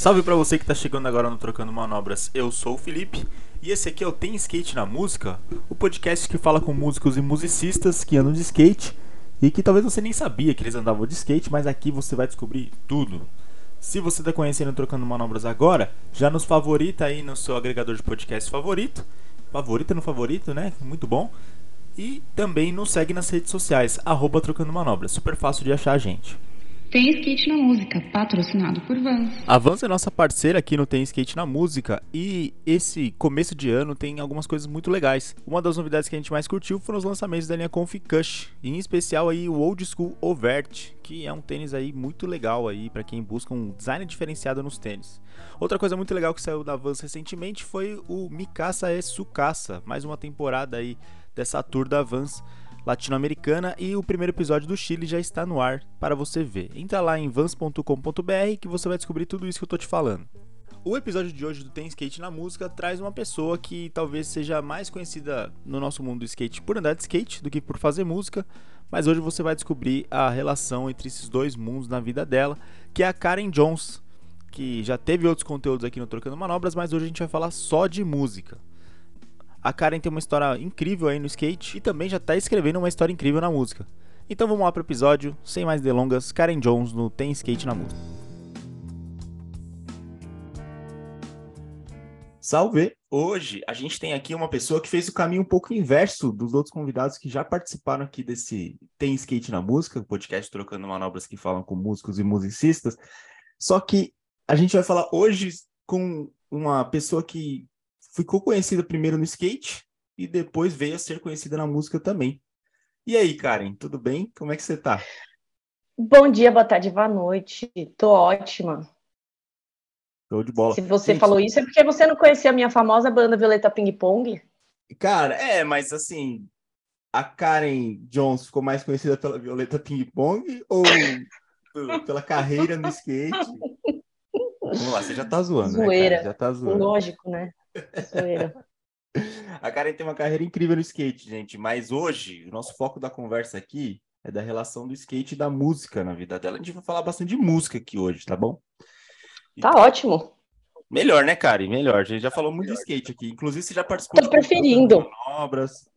Salve para você que tá chegando agora no Trocando Manobras. Eu sou o Felipe e esse aqui é o Tem Skate na Música, o podcast que fala com músicos e musicistas que andam de skate e que talvez você nem sabia que eles andavam de skate, mas aqui você vai descobrir tudo. Se você está conhecendo Trocando Manobras agora, já nos favorita aí no seu agregador de podcast favorito. Favorita no favorito, né? Muito bom. E também nos segue nas redes sociais, arroba Trocando Manobras. Super fácil de achar a gente. Tem Skate na Música, patrocinado por Vans. A Vans é nossa parceira aqui no Tem Skate na Música e esse começo de ano tem algumas coisas muito legais. Uma das novidades que a gente mais curtiu foram os lançamentos da linha Conf Cush, em especial aí o Old School Overt, que é um tênis aí muito legal aí para quem busca um design diferenciado nos tênis. Outra coisa muito legal que saiu da Vans recentemente foi o Mikasa e Sukasa, mais uma temporada aí dessa tour da Vans latino-americana e o primeiro episódio do Chile já está no ar para você ver. Entra lá em vans.com.br que você vai descobrir tudo isso que eu tô te falando. O episódio de hoje do Tem Skate na Música traz uma pessoa que talvez seja mais conhecida no nosso mundo do skate por andar de skate do que por fazer música, mas hoje você vai descobrir a relação entre esses dois mundos na vida dela, que é a Karen Jones, que já teve outros conteúdos aqui no Trocando Manobras, mas hoje a gente vai falar só de música. A Karen tem uma história incrível aí no skate e também já está escrevendo uma história incrível na música. Então vamos lá pro episódio, sem mais delongas, Karen Jones no Tem Skate na Música. Salve! Hoje a gente tem aqui uma pessoa que fez o caminho um pouco inverso dos outros convidados que já participaram aqui desse Tem Skate na Música, podcast trocando manobras que falam com músicos e musicistas. Só que a gente vai falar hoje com uma pessoa que ficou conhecida primeiro no skate e depois veio a ser conhecida na música também. E aí, Karen, tudo bem? Como é que você tá? Bom dia, boa tarde, boa noite. Tô ótima. Tô de bola. Se você Gente, falou isso, é porque você não conhecia a minha famosa banda Violeta Ping Pong? Cara, é, mas assim, a Karen Jones ficou mais conhecida pela Violeta Ping Pong ou pela carreira no skate? Vamos lá, você já tá zoando, Zoeira. né, Já tá zoando. Lógico, né? A Karen tem uma carreira incrível no skate, gente, mas hoje o nosso foco da conversa aqui é da relação do skate e da música na vida dela. A gente vai falar bastante de música aqui hoje, tá bom? Tá ótimo. Melhor, né, Karen? Melhor. A gente já falou muito de skate aqui. Inclusive, você já participou Tô preferindo. manobras.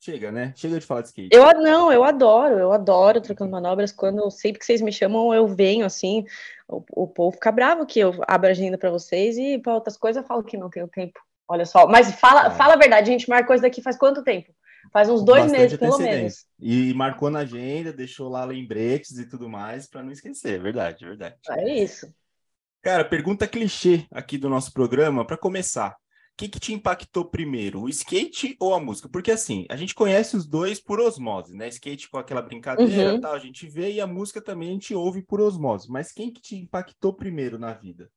Chega, né? Chega de falar de skate. Eu não, eu adoro, eu adoro trocando manobras. Quando sempre que vocês me chamam, eu venho assim. O, o povo fica bravo que eu abro a agenda para vocês e para outras coisas eu falo que não tenho tempo. Olha só, mas fala, é. fala a verdade, a gente marcou isso daqui faz quanto tempo? Faz uns dois Bastante meses, pelo menos. E marcou na agenda, deixou lá lembretes e tudo mais para não esquecer, verdade, verdade. É isso. Cara, pergunta clichê aqui do nosso programa para começar que, que te impactou primeiro, o skate ou a música? Porque assim, a gente conhece os dois por osmose, né? Skate com aquela brincadeira uhum. tal, a gente vê, e a música também a gente ouve por osmose. Mas quem que te impactou primeiro na vida?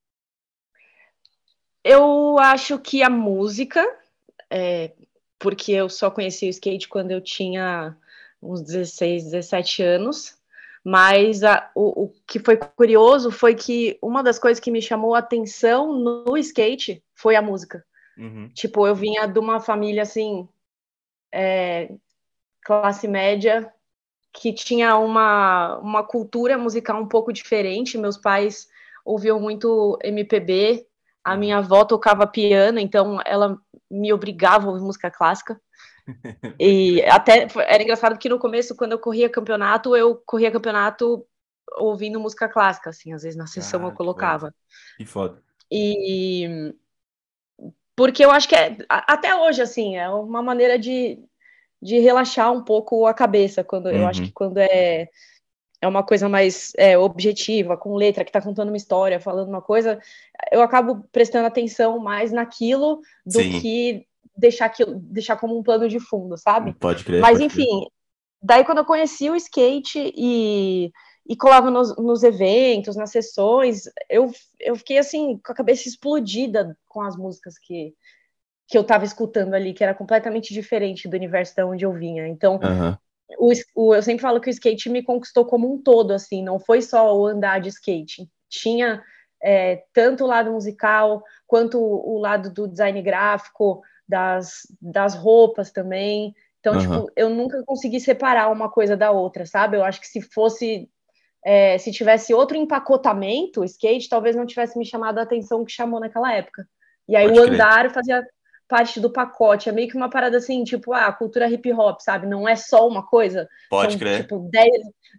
Eu acho que a música, é, porque eu só conheci o skate quando eu tinha uns 16, 17 anos. Mas a, o, o, que foi curioso foi que uma das coisas que me chamou a atenção no skate foi a música. Uhum. Tipo, eu vinha de uma família assim, é, classe média, que tinha uma, uma cultura musical um pouco diferente. Meus pais ouviam muito MPB, a minha uhum. avó tocava piano, então ela me obrigava a ouvir música clássica. E até era engraçado que no começo, quando eu corria campeonato, eu corria campeonato ouvindo música clássica, assim, às vezes na sessão ah, eu colocava. Que foda. E porque eu acho que é, até hoje, assim, é uma maneira de, de relaxar um pouco a cabeça, quando uhum. eu acho uhum. que quando é, é uma coisa mais é, objetiva, com letra, que está contando uma história, falando uma coisa, eu acabo prestando atenção mais naquilo do Sim. que deixar aquilo, deixar como um plano de fundo, sabe? Pode crer. Mas enfim, crer. daí quando eu conheci o skate e e colava nos, nos, eventos, nas sessões, eu, eu fiquei assim, com a cabeça explodida com as músicas que, que eu estava escutando ali, que era completamente diferente do universo da onde eu vinha. Então, uhum. o, o, eu sempre falo que o skate me conquistou como um todo, assim, não foi só o andar de skate. Tinha é, tanto o lado musical, quanto o, o lado do design gráfico, das, das roupas também. Então, uhum. tipo, eu nunca consegui separar uma coisa da outra, sabe? Eu acho que se fosse é, se tivesse outro empacotamento, skate, talvez não tivesse me chamado a atenção que chamou naquela época. E aí Pode o andar crer. fazia parte do pacote. É meio que uma parada assim, tipo, ah, cultura hip hop, sabe? Não é só uma coisa. Pode São, crer. Tipo, dez,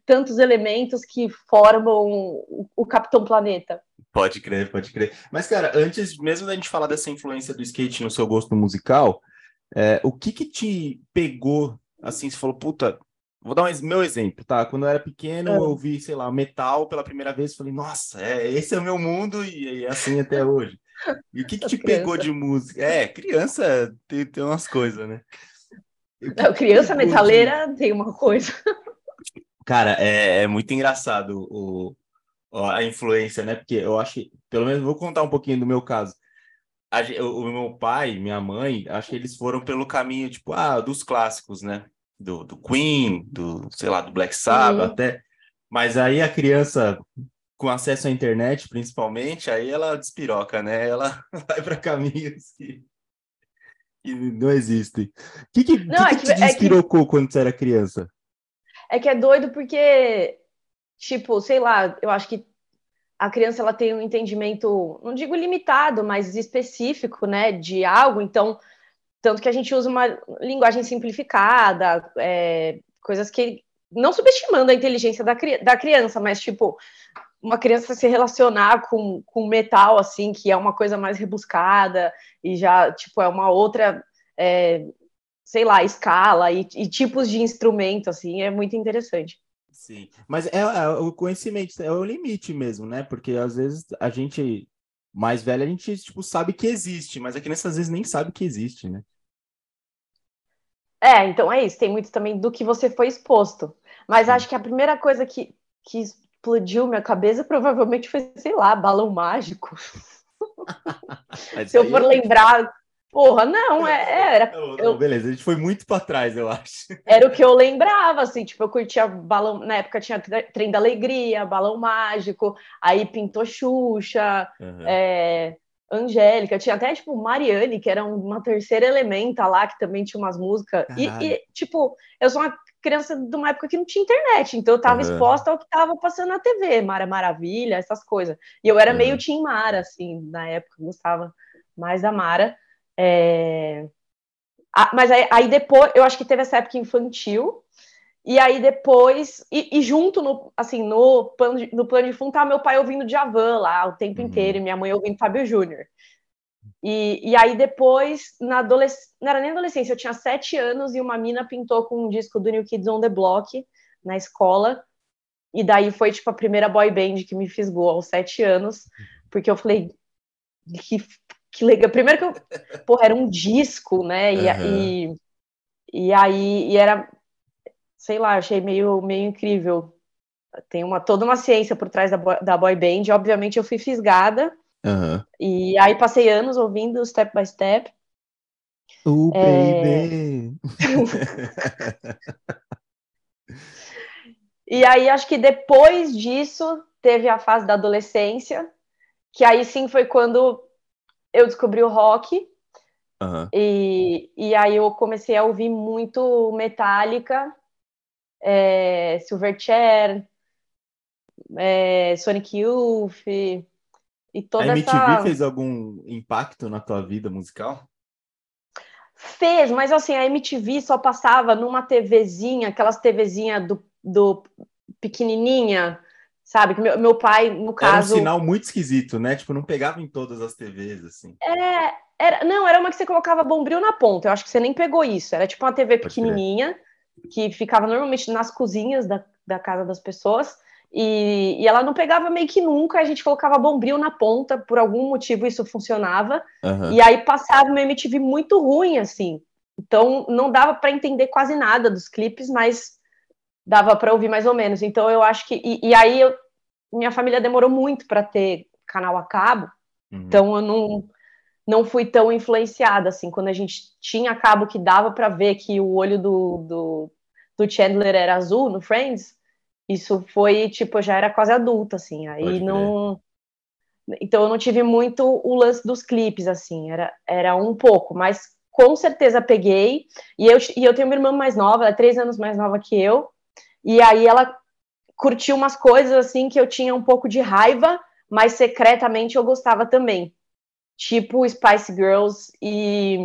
tantos elementos que formam o, o Capitão Planeta. Pode crer, pode crer. Mas, cara, antes mesmo da gente falar dessa influência do skate no seu gosto musical, é, o que que te pegou, assim, você falou, puta, vou dar um meu exemplo, tá? Quando eu era pequeno, é. eu ouvi, sei lá, metal pela primeira vez, falei, nossa, é, esse é o meu mundo e é assim até hoje. E o que que te criança. pegou de música? É, criança tem, tem umas coisas, né? Não, criança metaleira de... tem uma coisa. Cara, é, é muito engraçado o, a influência, né? Porque eu acho que, pelo menos, vou contar um pouquinho do meu caso. A, o, o meu pai, minha mãe, acho que eles foram pelo caminho, tipo, ah, dos clássicos, né? Do, do Queen, do, sei lá, do Black Sabbath, uhum. até. Mas aí a criança, com acesso à internet, principalmente, aí ela despiroca, né? Ela vai para caminhos que, que, não existem. O que, que, não, que, é que, te despirocou é que... quando você era criança? É que é doido porque tipo, sei lá, eu acho que a criança ela tem um entendimento, não digo limitado, mas específico, né, de algo. Então, tanto que a gente usa uma linguagem simplificada, é, coisas que não subestimando a inteligência da, da criança, mas tipo uma criança se relacionar com, com metal assim, que é uma coisa mais rebuscada e já tipo é uma outra é, sei lá, escala e, e, tipos de instrumento, assim, é muito interessante. Sim, mas é, é, o conhecimento, é o limite mesmo, né? Porque às vezes a gente mais velho, a gente tipo sabe que existe, mas a criança às vezes nem sabe que existe, né? É, então é isso, tem muito também do que você foi exposto. Mas acho que a primeira coisa que, que explodiu minha cabeça provavelmente foi, sei lá, balão mágico. Se eu for lembrar Porra, não, é, é era. Eu, beleza, a gente foi muito para trás, eu acho. Era o que eu lembrava, assim, tipo, eu curtia balão. Na época tinha Trem da Alegria, Balão Mágico, aí pintou Xuxa, uhum. é, Angélica, tinha até, tipo, Mariane, que era uma terceira elementa lá, que também tinha umas músicas. E, e, tipo, eu sou uma criança de uma época que não tinha internet, então eu tava uhum. exposta ao que tava passando na TV, Mara Maravilha, essas coisas. E eu era uhum. meio Tim Mara, assim, na época, gostava mais da Mara. É... Ah, mas aí, aí, depois, eu acho que teve essa época infantil, e aí depois, e, e junto no, assim, no plano, de, no plano de fundo, tá meu pai ouvindo Djavan lá o tempo uhum. inteiro, e minha mãe ouvindo Fábio Júnior. E, e aí depois, na adolescência, não era nem adolescência, eu tinha sete anos e uma mina pintou com um disco do New Kids on the Block na escola, e daí foi, tipo, a primeira boy band que me fisgou aos sete anos, porque eu falei, que que legal. Primeiro que eu, porra, era um disco, né? E, uhum. e, e, aí e era, sei lá, achei meio, meio incrível. Tem uma, toda uma ciência por trás da, da boy band. Obviamente eu fui fisgada. Uhum. E aí passei anos ouvindo Step by Step. Uh, baby! e aí acho que depois disso teve a fase da adolescência, que aí sim foi quando eu descobri o rock. Uhum. E, e aí eu comecei a ouvir muito Metallica, é, Silverchair, é, Sonic Youth e toda a MTV essa... fez algum impacto na tua vida musical? Fez, mas assim, a MTV só passava numa TVzinha, aquelas TVzinha do, do pequenininha, sabe? Meu, meu pai, no caso. Era um sinal muito esquisito, né? Tipo, não pegava em todas as TVs, assim. É, era, não, era uma que você colocava bombril na ponta. Eu acho que você nem pegou isso. Era tipo uma TV pequenininha, que ficava normalmente nas cozinhas da, da casa das pessoas. E, e, ela não pegava meio que nunca, a gente colocava bombril na ponta, por algum motivo isso funcionava. Uhum. E aí passava uma MTV muito ruim, assim. Então não dava para entender quase nada dos clipes, mas dava para ouvir mais ou menos. Então eu acho que. E, e aí eu, minha família demorou muito para ter canal a cabo, uhum. então eu não, não fui tão influenciada assim. Quando a gente tinha cabo que dava para ver que o olho do, do, do, Chandler era azul no Friends, isso foi tipo, eu já era quase adulta, assim. Aí não. Então eu não tive muito o lance dos clipes, assim, era, era um pouco, mas com certeza peguei. E eu, e eu tenho uma irmã mais nova, ela é três anos mais nova que eu, e aí ela curti umas coisas assim que eu tinha um pouco de raiva, mas secretamente eu gostava também. Tipo Spice Girls e,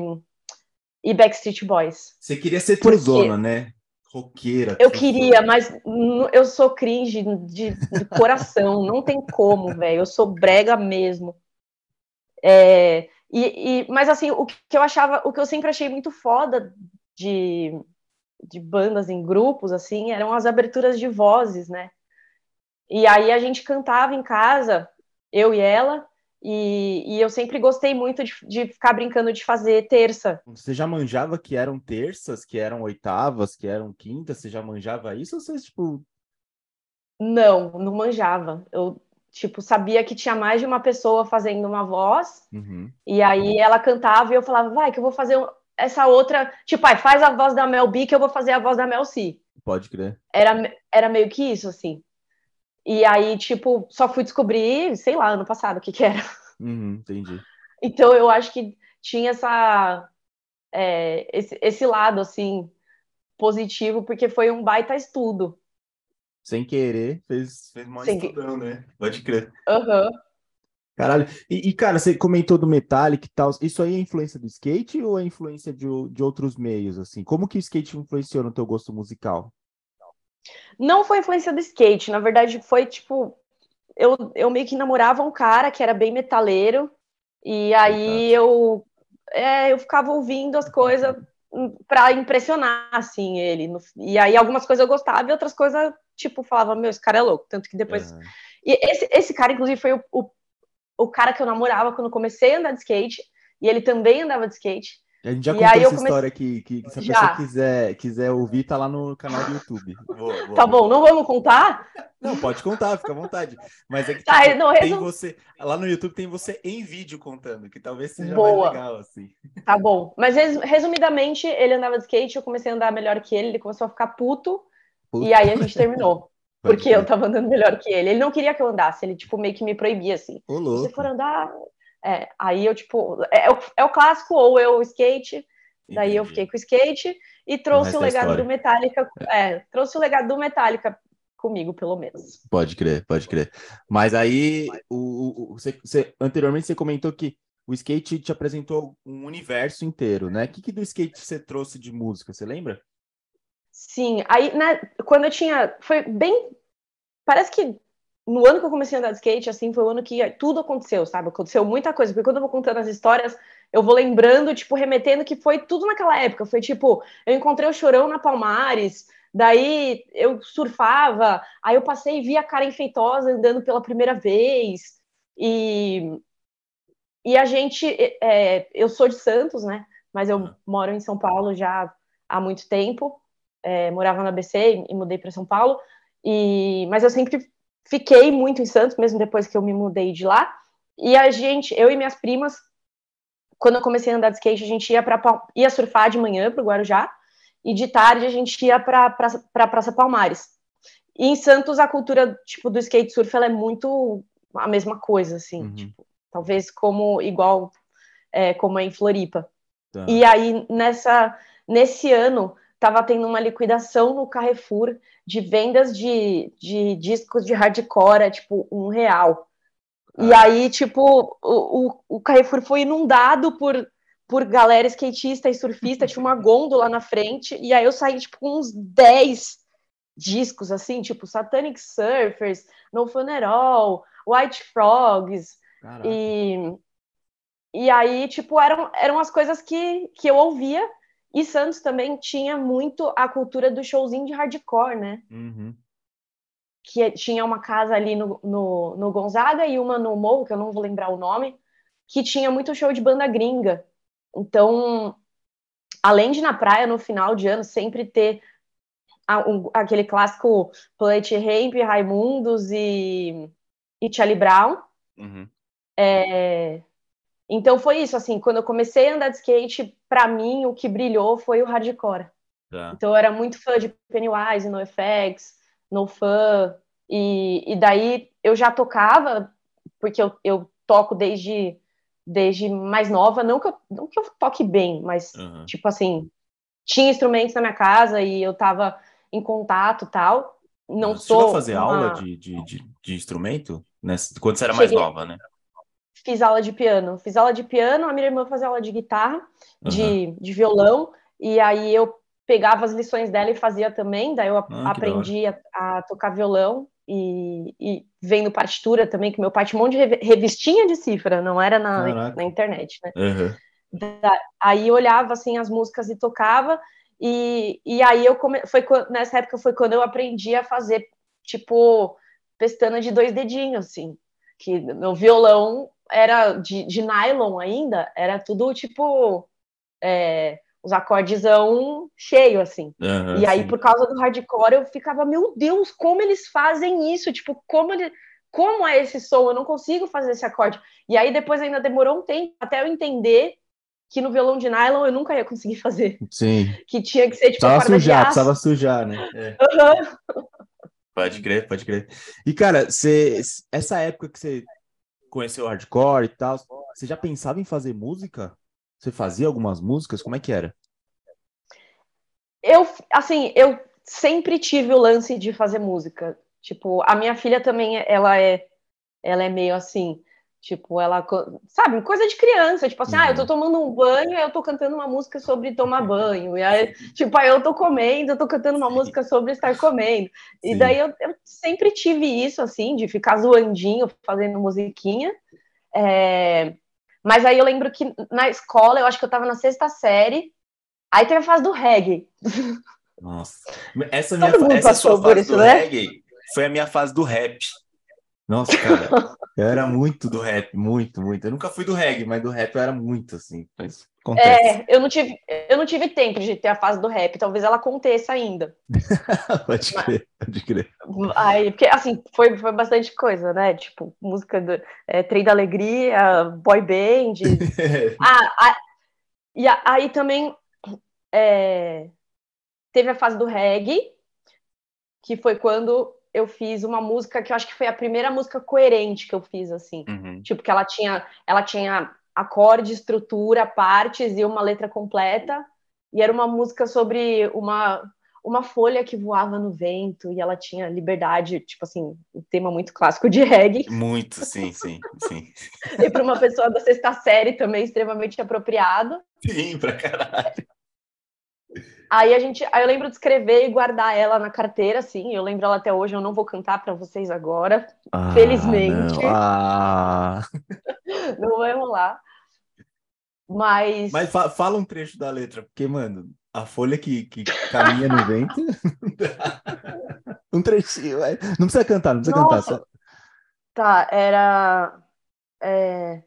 e Backstreet Boys. Você queria ser truzona, né? Roqueira. Eu queria, mas eu sou cringe de, de coração, não tem como, velho. Eu sou brega mesmo. É, e, e, mas assim, o que eu achava, o que eu sempre achei muito foda de, de bandas em grupos, assim, eram as aberturas de vozes, né? E aí a gente cantava em casa, eu e ela, e, e eu sempre gostei muito de, de, ficar brincando de fazer terça. Você já manjava que eram terças, que eram oitavas, que eram quintas? Você já manjava isso ou você, tipo. Não, não manjava. Eu, tipo, sabia que tinha mais de uma pessoa fazendo uma voz, uhum. e aí ela cantava e eu falava, vai, que eu vou fazer essa outra. Tipo, ai, faz a voz da Mel B, que eu vou fazer a voz da Mel C. Pode crer. Era, era meio que isso, assim. E aí, tipo, só fui descobrir, sei lá, ano passado o que que era. Uhum, entendi. Então, eu acho que tinha essa, é, esse, esse lado, assim, positivo, porque foi um baita estudo. Sem querer, fez, fez mais Sem estudão, que... né? Pode crer. Aham. Uhum. Caralho. E, e, cara, você comentou do Metallic e tal. Isso aí é influência do skate ou é influência de, de outros meios, assim? Como que o skate influenciou no teu gosto musical? Não foi influência do skate, na verdade foi tipo. Eu, eu meio que namorava um cara que era bem metaleiro, e aí eu, é, eu ficava ouvindo as coisas para impressionar, assim, ele. E aí algumas coisas eu gostava e outras coisas, tipo, falava, meu, esse cara é louco. Tanto que depois. Uhum. E esse, esse cara, inclusive, foi o, o, o cara que eu namorava quando comecei a andar de skate, e ele também andava de skate. A gente já contou essa comecei... história que, que, se a já. pessoa quiser, quiser ouvir, tá lá no canal do YouTube. Boa, boa, tá bom, não vamos contar? Não, pode contar, fica à vontade. Mas é que tá, tipo, não, tem resum... você. Lá no YouTube tem você em vídeo contando, que talvez seja boa. mais legal, assim. Tá bom. Mas resumidamente, ele andava de skate, eu comecei a andar melhor que ele, ele começou a ficar puto, puto. e aí a gente terminou. porque eu tava andando melhor que ele. Ele não queria que eu andasse, ele, tipo, meio que me proibia, assim. Ô, Se for andar, é, aí eu, tipo, é, é, é, o clássico, ou eu skate, daí Entendi. eu fiquei com o skate e trouxe o, o legado do Metallica, é, trouxe o legado do Metallica comigo, pelo menos. Pode crer, pode crer. Mas aí, o, o você, você, anteriormente você comentou que o skate te apresentou um universo inteiro, né? O que, que do skate você trouxe de música, você lembra? Sim, aí, né, quando eu tinha, foi bem, parece que no ano que eu comecei a andar de skate, assim, foi o ano que tudo aconteceu, sabe? Aconteceu muita coisa, porque quando eu vou contando as histórias, eu vou lembrando, tipo, remetendo que foi tudo naquela época. Foi tipo, eu encontrei o Chorão na Palmares, daí eu surfava, aí eu passei e vi a Karen Feitosa andando pela primeira vez, e, e a gente, é, eu sou de Santos, né? Mas eu moro em São Paulo já há muito tempo, é, morava na ABC e mudei para São Paulo, e, mas eu sempre fiquei muito em Santos, mesmo depois que eu me mudei de lá. E a gente, eu e minhas primas, quando eu comecei a andar de skate, a gente ia para ia surfar de manhã para o Guarujá e de tarde a gente ia para para Praça Palmares. E em Santos a cultura tipo do skate surf ela é muito a mesma coisa assim, uhum. tipo, talvez como igual é, como é em Floripa. Tá. E aí nessa nesse ano estava tendo uma liquidação no Carrefour de vendas de, de discos de hardcore, tipo, um real. Ah. E aí, tipo, o, o, o Carrefour foi inundado por, por galera skatista e surfista, tinha uma gôndola na frente, e aí eu saí, tipo, com uns 10 discos, assim, tipo, Satanic Surfers, No Funeral, White Frogs, e... E aí, tipo, eram, eram as coisas que, que eu ouvia e Santos também tinha muito a cultura do showzinho de hardcore, né? Uhum. Que tinha uma casa ali no, no, no, Gonzaga e uma no Morro, que eu não vou lembrar o nome, que tinha muito show de banda gringa. Então, além de na praia, no final de ano, sempre ter a, um, aquele clássico Planet Ramp, Raimundos e, e Charlie Brown. Uhum. É, então foi isso, assim, quando eu comecei a andar de skate, para mim o que brilhou foi o hardcore. Tá. Então eu era muito fã de Pennywise, NoFX, NoFan, e, e daí eu já tocava, porque eu, eu toco desde, desde mais nova, não que eu, não que eu toque bem, mas uhum. tipo assim, tinha instrumentos na minha casa e eu tava em contato tal. não você sou. A fazer uma... aula de, de, de, de instrumento? Nessa, quando você era Cheguei... mais nova, né? Fiz aula de piano. Fiz aula de piano, a minha irmã fazia aula de guitarra, uhum. de, de violão, e aí eu pegava as lições dela e fazia também, daí eu ah, aprendi a, a, tocar violão e, e, vendo partitura também, que meu pai tinha um monte de revistinha de cifra, não era na, na internet, né? Uhum. Da, aí eu olhava assim as músicas e tocava, e, e aí eu come... foi nessa época foi quando eu aprendi a fazer tipo pestana de dois dedinhos, assim, que no violão era de, de nylon ainda, era tudo tipo é, os acordezão cheio, assim. Uhum, e aí, sim. por causa do hardcore, eu ficava, meu Deus, como eles fazem isso? Tipo, como ele. Como é esse som? Eu não consigo fazer esse acorde. E aí depois ainda demorou um tempo até eu entender que no violão de nylon eu nunca ia conseguir fazer. Sim. Que tinha que ser tipo precisava sujar, precisava sujar, né? É. Uhum. Pode crer, pode crer. E cara, você, essa época que você conheceu o hardcore e tal, você já pensava em fazer música? Você fazia algumas músicas? Como é que era? Eu, assim, eu sempre tive o lance de fazer música. Tipo, a minha filha também, ela é, ela é meio assim, tipo, ela, sabe, coisa de criança, tipo assim, uhum. ah, eu tô uhum. tomando um banho, e eu tô cantando uma música sobre tomar banho, e aí, tipo, aí eu tô comendo, eu tô cantando uma música sobre estar comendo, e Sim. daí eu, eu, sempre tive isso, assim, de ficar zoandinho, fazendo musiquinha, é... Mas aí eu lembro que na escola, eu acho que eu tava na sexta série, aí teve a fase do reggae. Nossa. Essa, minha, essa sua fase isso, do né? reggae foi a minha fase do rap. Nossa, cara, eu era muito do rap, muito, muito. Eu nunca fui do reggae, mas do rap eu era muito, assim. Mas acontece. É, eu não tive, eu não tive tempo de ter a fase do rap, talvez ela aconteça ainda. pode crer, pode crer. Aí, porque, assim, foi, foi bastante coisa, né? Tipo, música do é, Trem da Alegria, boy band. ah, a, e a, aí também é, teve a fase do reggae, que foi quando eu fiz uma música que eu acho que foi a primeira música coerente que eu fiz, assim. Uhum. Tipo, que ela tinha, ela tinha acorde, estrutura, partes e uma letra completa. E era uma música sobre uma, uma folha que voava no vento e ela tinha liberdade, tipo assim, um tema muito clássico de reggae. Muito, sim, sim, sim. e para uma pessoa da sexta série também extremamente apropriado. Sim, pra caralho. Aí a gente, aí eu lembro de escrever e guardar ela na carteira, assim. Eu lembro ela até hoje. Eu não vou cantar para vocês agora, ah, felizmente. Não. Ah. não vai rolar. Mas. Mas fa fala um trecho da letra, porque mano, a folha que, que caminha no vento. um trechinho, não precisa cantar, não precisa Nossa. cantar. Só... Tá, era. É...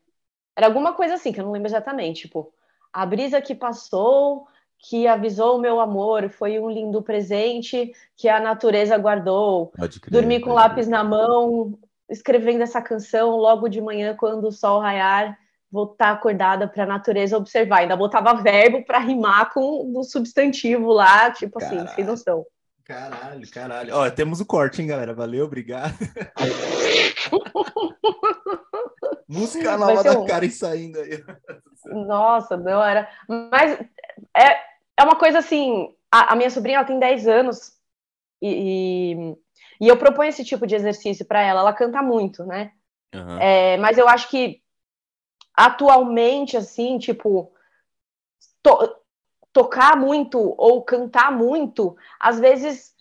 Era alguma coisa assim que eu não lembro exatamente, tipo a brisa que passou que avisou o meu amor, foi um lindo presente que a natureza guardou. Dormi com lápis na mão, escrevendo essa canção logo de manhã, quando o sol raiar, vou estar acordada para a natureza observar. Ainda botava verbo para rimar com o substantivo lá, tipo caralho. assim, sem noção. Caralho, caralho. Ó, temos o corte, hein, galera? Valeu, obrigado. Música nova da um... Karen saindo aí. Nossa, não era. Mas é, é uma coisa assim, a, a minha sobrinha ela tem 10 anos e, e, e eu proponho esse tipo de exercício para ela. Ela canta muito, né? Uhum. É, mas eu acho que atualmente, assim, tipo, to, tocar muito ou cantar muito, às vezes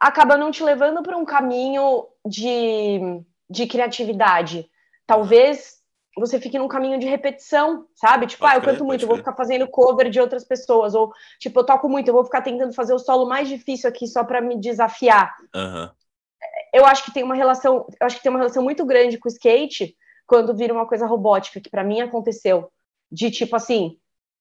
acaba não te levando para um caminho de, de criatividade. Talvez você fique num caminho de repetição, sabe? Tipo, pode ah, eu canto muito, eu vou ficar fazendo cover de outras pessoas. Ou, tipo, eu toco muito, eu vou ficar tentando fazer o solo mais difícil aqui só para me desafiar. Uhum. Eu acho que tem uma relação, eu acho que tem uma relação muito grande com o skate quando vira uma coisa robótica, que para mim aconteceu. De tipo assim,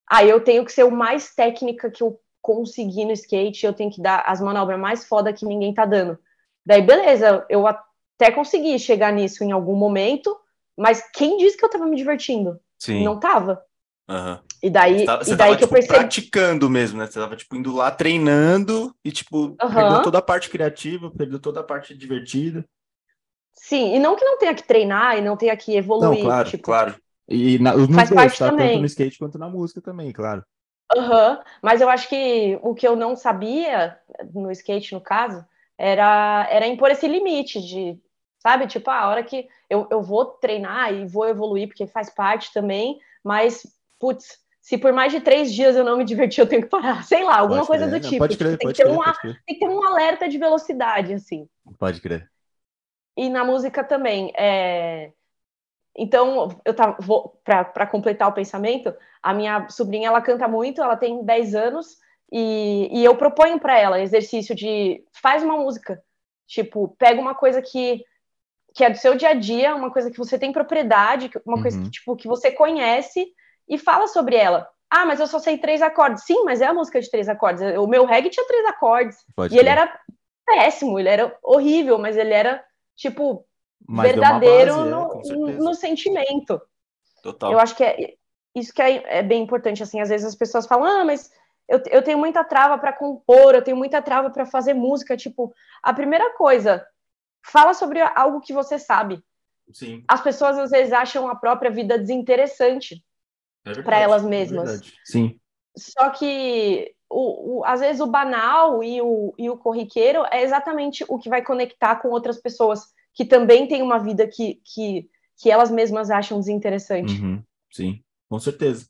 ah, eu tenho que ser o mais técnica que eu conseguir no skate, eu tenho que dar as manobras mais foda que ninguém tá dando. Daí, beleza, eu até consegui chegar nisso em algum momento, mas quem disse que eu tava me divertindo? Sim. Não tava. Uhum. E daí, você tava, você e daí tava, que tipo, eu percebi. praticando mesmo, né? Você tava, tipo, indo lá treinando e, tipo, uhum. perdeu toda a parte criativa, perdeu toda a parte divertida. Sim, e não que não tenha que treinar e não tenha que evoluir. Não, claro, tipo, claro. E na, nos faz dois, parte tá? também. Tanto no skate quanto na música também, claro. Uhum. mas eu acho que o que eu não sabia no skate, no caso, era, era impor esse limite de, sabe, tipo, ah, a hora que eu, eu vou treinar e vou evoluir, porque faz parte também, mas, putz, se por mais de três dias eu não me divertir, eu tenho que parar. Sei lá, alguma pode coisa crer. do tipo. pode crer, tem, pode que crer, uma, crer. tem que ter um alerta de velocidade, assim. Pode crer. E na música também. É... Então, eu tava, para completar o pensamento, a minha sobrinha ela canta muito, ela tem 10 anos, e, e eu proponho para ela exercício de faz uma música. Tipo, pega uma coisa que, que é do seu dia a dia, uma coisa que você tem propriedade, uma uhum. coisa que, tipo, que você conhece e fala sobre ela. Ah, mas eu só sei três acordes. Sim, mas é a música de três acordes. O meu reggae tinha três acordes. Pode e ele era péssimo, ele era horrível, mas ele era, tipo, mas verdadeiro base, é, no, é, no, sentimento. Total. Eu acho que é isso que é, é, bem importante, assim, às vezes as pessoas falam, ah, mas eu, eu tenho muita trava para compor, eu tenho muita trava para fazer música, tipo, a primeira coisa, fala sobre algo que você sabe. Sim. As pessoas às vezes acham a própria vida desinteressante é para elas é mesmas. É Sim. Só que o, o, às vezes o banal e o, e o corriqueiro é exatamente o que vai conectar com outras pessoas que também têm uma vida que, que, que elas mesmas acham desinteressante. Uhum. Sim, com certeza.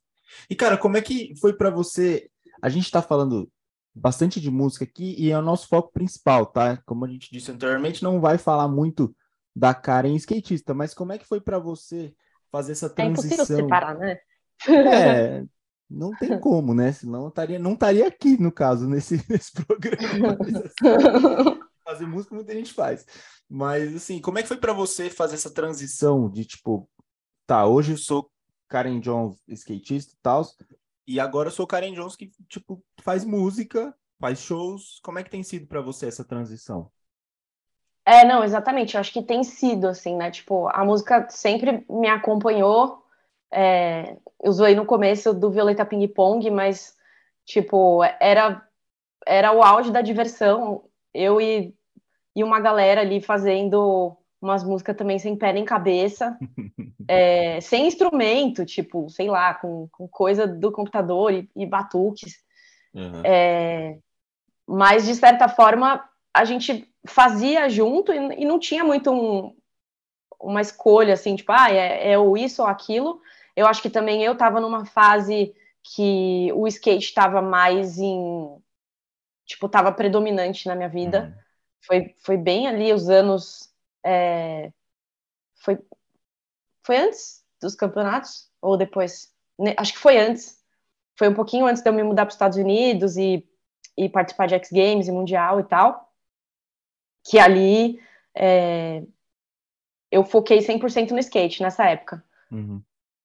E cara, como é que foi para você? A gente está falando bastante de música aqui e é o nosso foco principal, tá? Como a gente disse anteriormente, não vai falar muito da Karen skatista, mas como é que foi para você fazer essa transição? É impossível separar, né? É, não tem como, né? Senão estaria, não estaria aqui, no caso, nesse, nesse programa. Assim, fazer música muita gente faz. Mas, assim, como é que foi para você fazer essa transição de, tipo, tá, hoje eu sou Karen Jones, skatista e tal, e agora eu sou Karen Jones que, tipo, faz música, faz shows. Como é que tem sido para você essa transição? É, não, exatamente. Eu acho que tem sido, assim, né? Tipo, a música sempre me acompanhou é, eu zoei no começo do Violeta Ping Pong, mas, tipo, era, era o auge da diversão. Eu e, e uma galera ali fazendo umas músicas também sem pé nem cabeça, é, sem instrumento, tipo, sei lá, com, com coisa do computador e, e batuques. Uhum. É, mas, de certa forma, a gente fazia junto e, e não tinha muito um, uma escolha, assim, tipo, ah, é, é ou isso ou aquilo. Eu acho que também eu estava numa fase que o skate estava mais em. Tipo, estava predominante na minha vida. Uhum. Foi, foi bem ali os anos. É, foi, foi antes dos campeonatos? Ou depois? Acho que foi antes. Foi um pouquinho antes de eu me mudar para os Estados Unidos e, e participar de X Games e Mundial e tal. Que ali é, eu foquei 100% no skate nessa época. Uhum.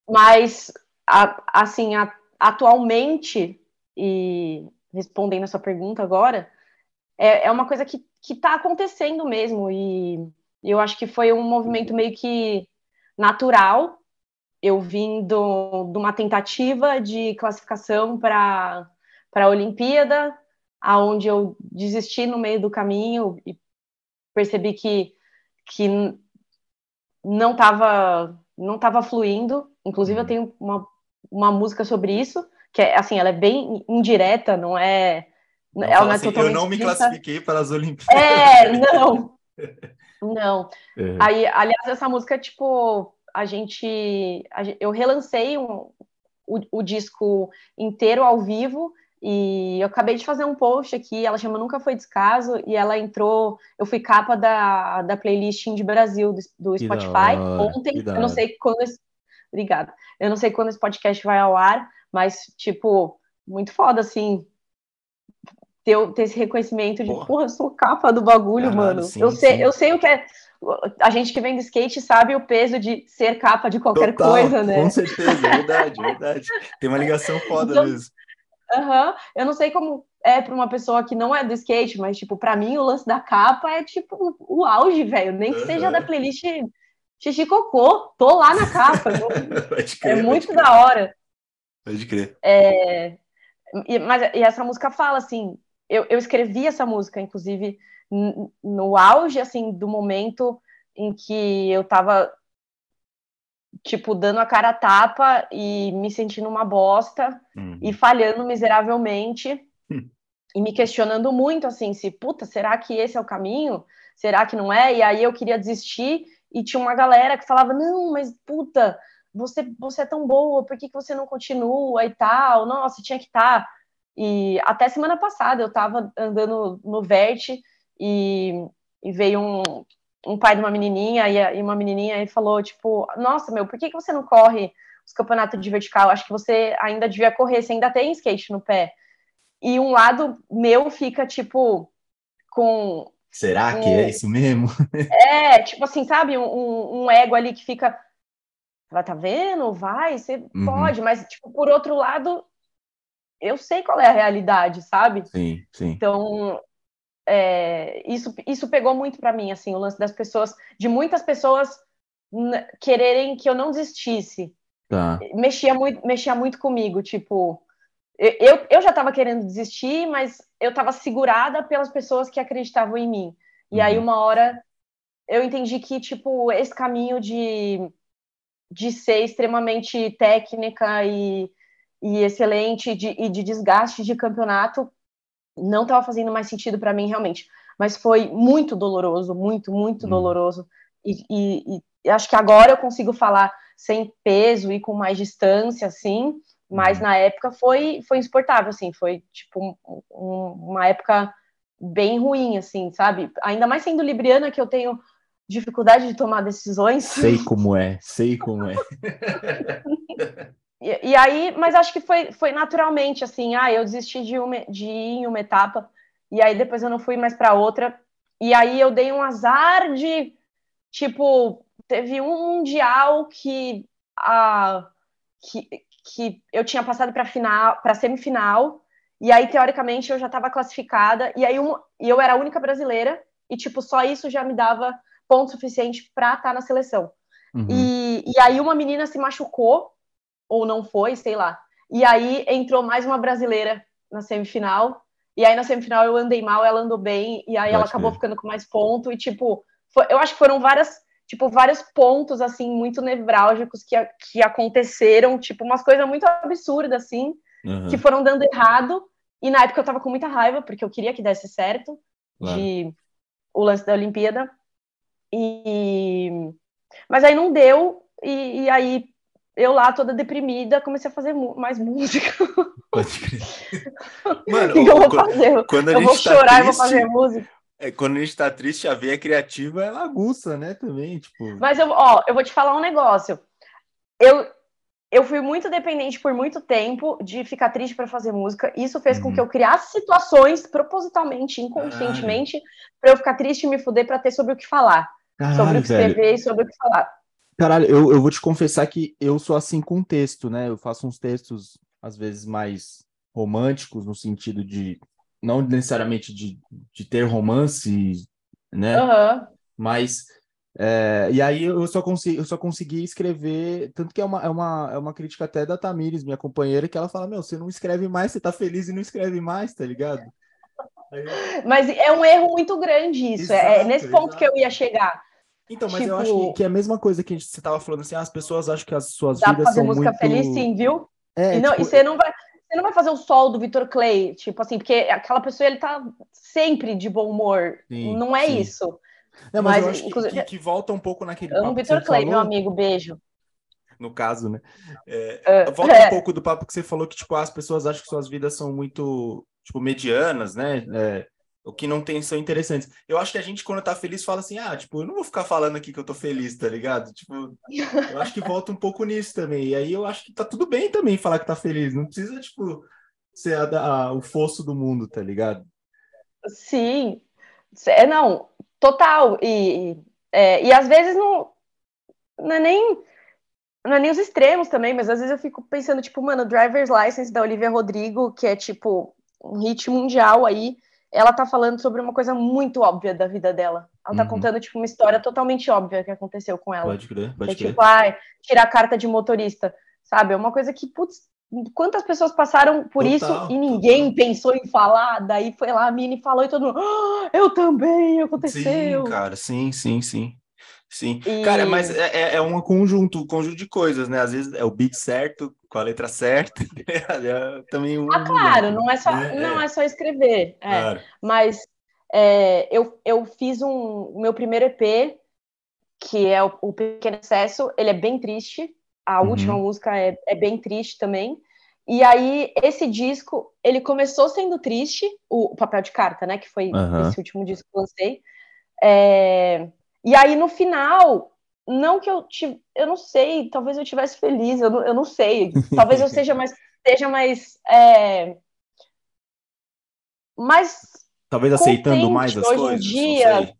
Mas, a, assim, a, atualmente, e respondendo a sua pergunta agora, é, é uma coisa que está acontecendo mesmo. E eu acho que foi um movimento meio que natural. Eu vim do, de uma tentativa de classificação para a Olimpíada, aonde eu desisti no meio do caminho e percebi que, que não estava não estava fluindo. Inclusive, eu uhum. tenho uma, uma música sobre isso, que é assim, ela é bem indireta, não é. Não ela não é assim, eu não me classifiquei para as Olimpíadas. É, não. Não. É. Aí, aliás, essa música, tipo, a gente. A, eu relancei um, o, o disco inteiro ao vivo e eu acabei de fazer um post aqui, ela chama Nunca Foi Descaso, e ela entrou, eu fui capa da, da playlist Indie Brasil do, do Spotify ontem, eu não sei quando esse, obrigada, eu não sei quando esse podcast vai ao ar, mas, tipo, muito foda, assim, ter, ter esse reconhecimento de, porra, porra eu sou capa do bagulho, Caralho, mano, sim, eu, sei, sim. eu sei o que é, a gente que vem do skate sabe o peso de ser capa de qualquer Total, coisa, né? Com certeza, verdade, verdade. Tem uma ligação foda então, mesmo. Uhum. Eu não sei como é para uma pessoa que não é do skate, mas, tipo, para mim o lance da capa é, tipo, o auge, velho. Nem que uhum. seja da playlist Xixi Cocô, tô lá na capa. crer, é muito da hora. Pode crer. É, e, mas, e essa música fala, assim, eu, eu escrevi essa música, inclusive, no auge, assim, do momento em que eu tava tipo, dando a cara a tapa e me sentindo uma bosta hum. e falhando miseravelmente. Hum. e me questionando muito, assim, se, puta, será que esse é o caminho? Será que não é? E aí eu queria desistir e tinha uma galera que falava, não, mas, puta, você, você é tão boa, por que, que você não continua e tal? Nossa, tinha que estar. Tá. E até semana passada eu tava andando no Verte e, e veio um, um pai de uma menininha e, uma menininha e falou, tipo, nossa, meu, por que, que você não corre os campeonatos de vertical? Acho que você ainda devia correr, você ainda tem skate no pé. E um lado meu fica, tipo, com... Será um, que é isso mesmo? é, tipo assim, sabe, um, um ego ali que fica, vai, tá vendo? Vai, você uhum. pode, mas, tipo, por outro lado, eu sei qual é a realidade, sabe? Sim, sim. Então, é, isso, isso pegou muito para mim, assim, o lance das pessoas, de muitas pessoas quererem que eu não desistisse. Tá. Mexia, muito, mexia muito comigo, tipo, eu, eu já estava querendo desistir, mas eu estava segurada pelas pessoas que acreditavam em mim. E uhum. aí, uma hora, eu entendi que, tipo, esse caminho de, de ser extremamente técnica e, e excelente de, e de desgaste de campeonato não estava fazendo mais sentido para mim realmente. Mas foi muito doloroso, muito, muito hum. doloroso. E, e, e, acho que agora eu consigo falar sem peso e com mais distância, assim. Mas hum. na época foi, foi insuportável, assim. Foi, tipo, um, uma época bem ruim, assim, sabe? Ainda mais sendo libriana, que eu tenho dificuldade de tomar decisões. Sei como é, sei como é. E, e, aí, mas acho que foi, foi naturalmente assim, ah, eu desisti de, uma, de ir em uma etapa, e aí depois eu não fui mais para outra, e aí eu dei um azar de, tipo, teve um mundial que, a, que, que eu tinha passado para final, para semifinal, e aí teoricamente eu já estava classificada, e aí um, e eu era a única brasileira, e tipo, só isso já me dava ponto suficiente para estar tá na seleção. Uhum. E, e aí uma menina se machucou, ou não foi, sei lá. E aí entrou mais uma brasileira na semifinal. E aí na semifinal eu andei mal, ela andou bem, e aí Pode ela acabou ver. ficando com mais ponto. E tipo, foi, eu acho que foram várias, tipo, vários pontos assim muito nevrálgicos que, que aconteceram, tipo, umas coisas muito absurdas assim, uhum. que foram dando errado. E na época eu tava com muita raiva, porque eu queria que desse certo claro. de o lance da Olimpíada. E mas aí não deu, e, e aí eu lá toda deprimida, comecei a fazer mais música. Pode crer. Mano, o que, eu vou fazer? Quando a eu gente vou tá chorar triste, e vou fazer música. É, quando a gente tá triste, a veia criativa ela aguça, né, também, tipo... Mas eu, ó, eu vou te falar um negócio. Eu, eu fui muito dependente por muito tempo de ficar triste para fazer música. Isso fez uhum. com que eu criasse situações propositalmente, inconscientemente, para eu ficar triste e me fuder para ter sobre o que falar. Caralho, sobre o que escrever velho. e sobre o que falar. Caralho, eu, eu vou te confessar que eu sou assim com texto, né? Eu faço uns textos, às vezes, mais românticos, no sentido de. Não necessariamente de, de ter romance, né? Uhum. Mas. É, e aí eu só, consegui, eu só consegui escrever. Tanto que é uma, é, uma, é uma crítica até da Tamires, minha companheira, que ela fala: Meu, você não escreve mais, você tá feliz e não escreve mais, tá ligado? Mas é um erro muito grande isso. Exato, é, é nesse ponto exato. que eu ia chegar então, mas tipo, eu acho que, tipo que, é a mesma coisa que você estava falando assim, ah, as pessoas acham que as suas dá vidas pra fazer música feliz, sim, viu? É, e, não, tipo... e você não vai você não vai fazer o sol do Victor Clay, tipo assim, porque aquela pessoa ele tá sempre de bom humor. Sim, não é sim. isso. Não, mas, mas eu acho inclusive... que, que, volta um pouco naquele Amo Victor Clay, falou... meu amigo, beijo. No caso, né? É, uh, volta é. um pouco do papo que você falou que, tipo, as pessoas acham que suas vidas são muito, tipo, medianas, né? É, o que não tem são interessantes. Eu acho que a gente, quando tá feliz, fala assim, ah, tipo, eu não vou ficar falando aqui que eu tô feliz, tá ligado? Tipo, eu acho que volta um pouco nisso também. E aí eu acho que tá tudo bem também falar que tá feliz. Não precisa, tipo, ser a, a, o fosso do mundo, tá ligado? Sim. É, não, total. E, é, e às vezes não, não é nem não é nem os extremos também, mas às vezes eu fico pensando, tipo, mano, Driver's License da Olivia Rodrigo, que é tipo um hit mundial aí, ela tá falando sobre uma coisa muito óbvia da vida dela. Ela tá uhum. contando, tipo, uma história totalmente óbvia que aconteceu com ela. Pode crer, pode é, crer. Tipo, ah, tirar a carta de motorista, sabe? É uma coisa que, putz, quantas pessoas passaram por total, isso e ninguém total. pensou em falar? Daí foi lá a Mini falou e todo mundo, ah, eu também, aconteceu. Sim, cara, sim, sim, sim. Sim, e... cara, mas é, é, é um conjunto, um conjunto de coisas, né? Às vezes é o beat certo, com a letra certa. É também um, ah, claro, não é só, né? não é só escrever. É. Claro. Mas é, eu, eu fiz um meu primeiro EP, que é o, o Pequeno Excesso, ele é bem triste. A uhum. última música é, é bem triste também. E aí, esse disco, ele começou sendo triste, o, o Papel de Carta, né? Que foi uhum. esse último disco que eu lancei. É, e aí, no final, não que eu tive, eu não sei, talvez eu tivesse feliz, eu não, eu não sei, talvez eu seja mais, seja mais, é, mais talvez aceitando mais as hoje coisas. Em dia,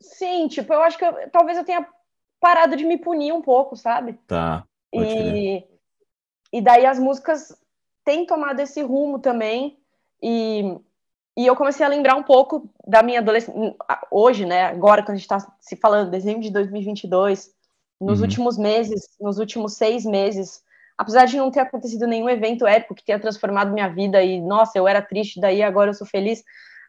sim, tipo, eu acho que eu, talvez eu tenha parado de me punir um pouco, sabe? Tá. E, e daí as músicas têm tomado esse rumo também e e eu comecei a lembrar um pouco da minha adolescência, hoje, né, agora que a gente está se falando, dezembro de 2022, nos uhum. últimos meses, nos últimos seis meses, apesar de não ter acontecido nenhum evento épico que tenha transformado minha vida e, nossa, eu era triste, daí agora eu sou feliz,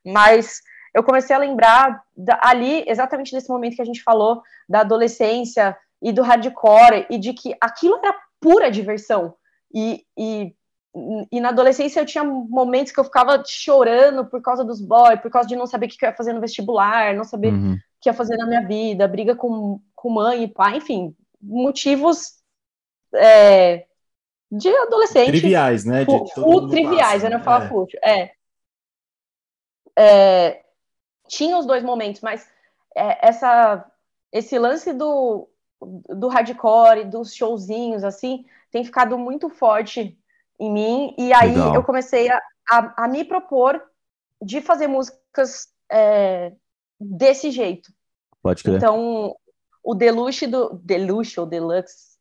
mas eu comecei a lembrar da, ali, exatamente nesse momento que a gente falou, da adolescência e do hardcore, e de que aquilo era pura diversão, e, e e na adolescência eu tinha momentos que eu ficava chorando por causa dos boys, por causa de não saber o que eu ia fazer no vestibular, não saber uhum. o que ia fazer na minha vida, briga com, com mãe e pai, enfim, motivos é, de adolescente. Triviais, né? De fu, triviais, passa, eu não falo é. fútil. É. é. Tinha os dois momentos, mas é, essa, esse lance do, do hardcore, dos showzinhos, assim, tem ficado muito forte em mim, e aí Legal. eu comecei a, a, a, me propor de fazer músicas é, desse jeito. Pode crer. Então, o Deluxe do. Deluxe ou Deluxe,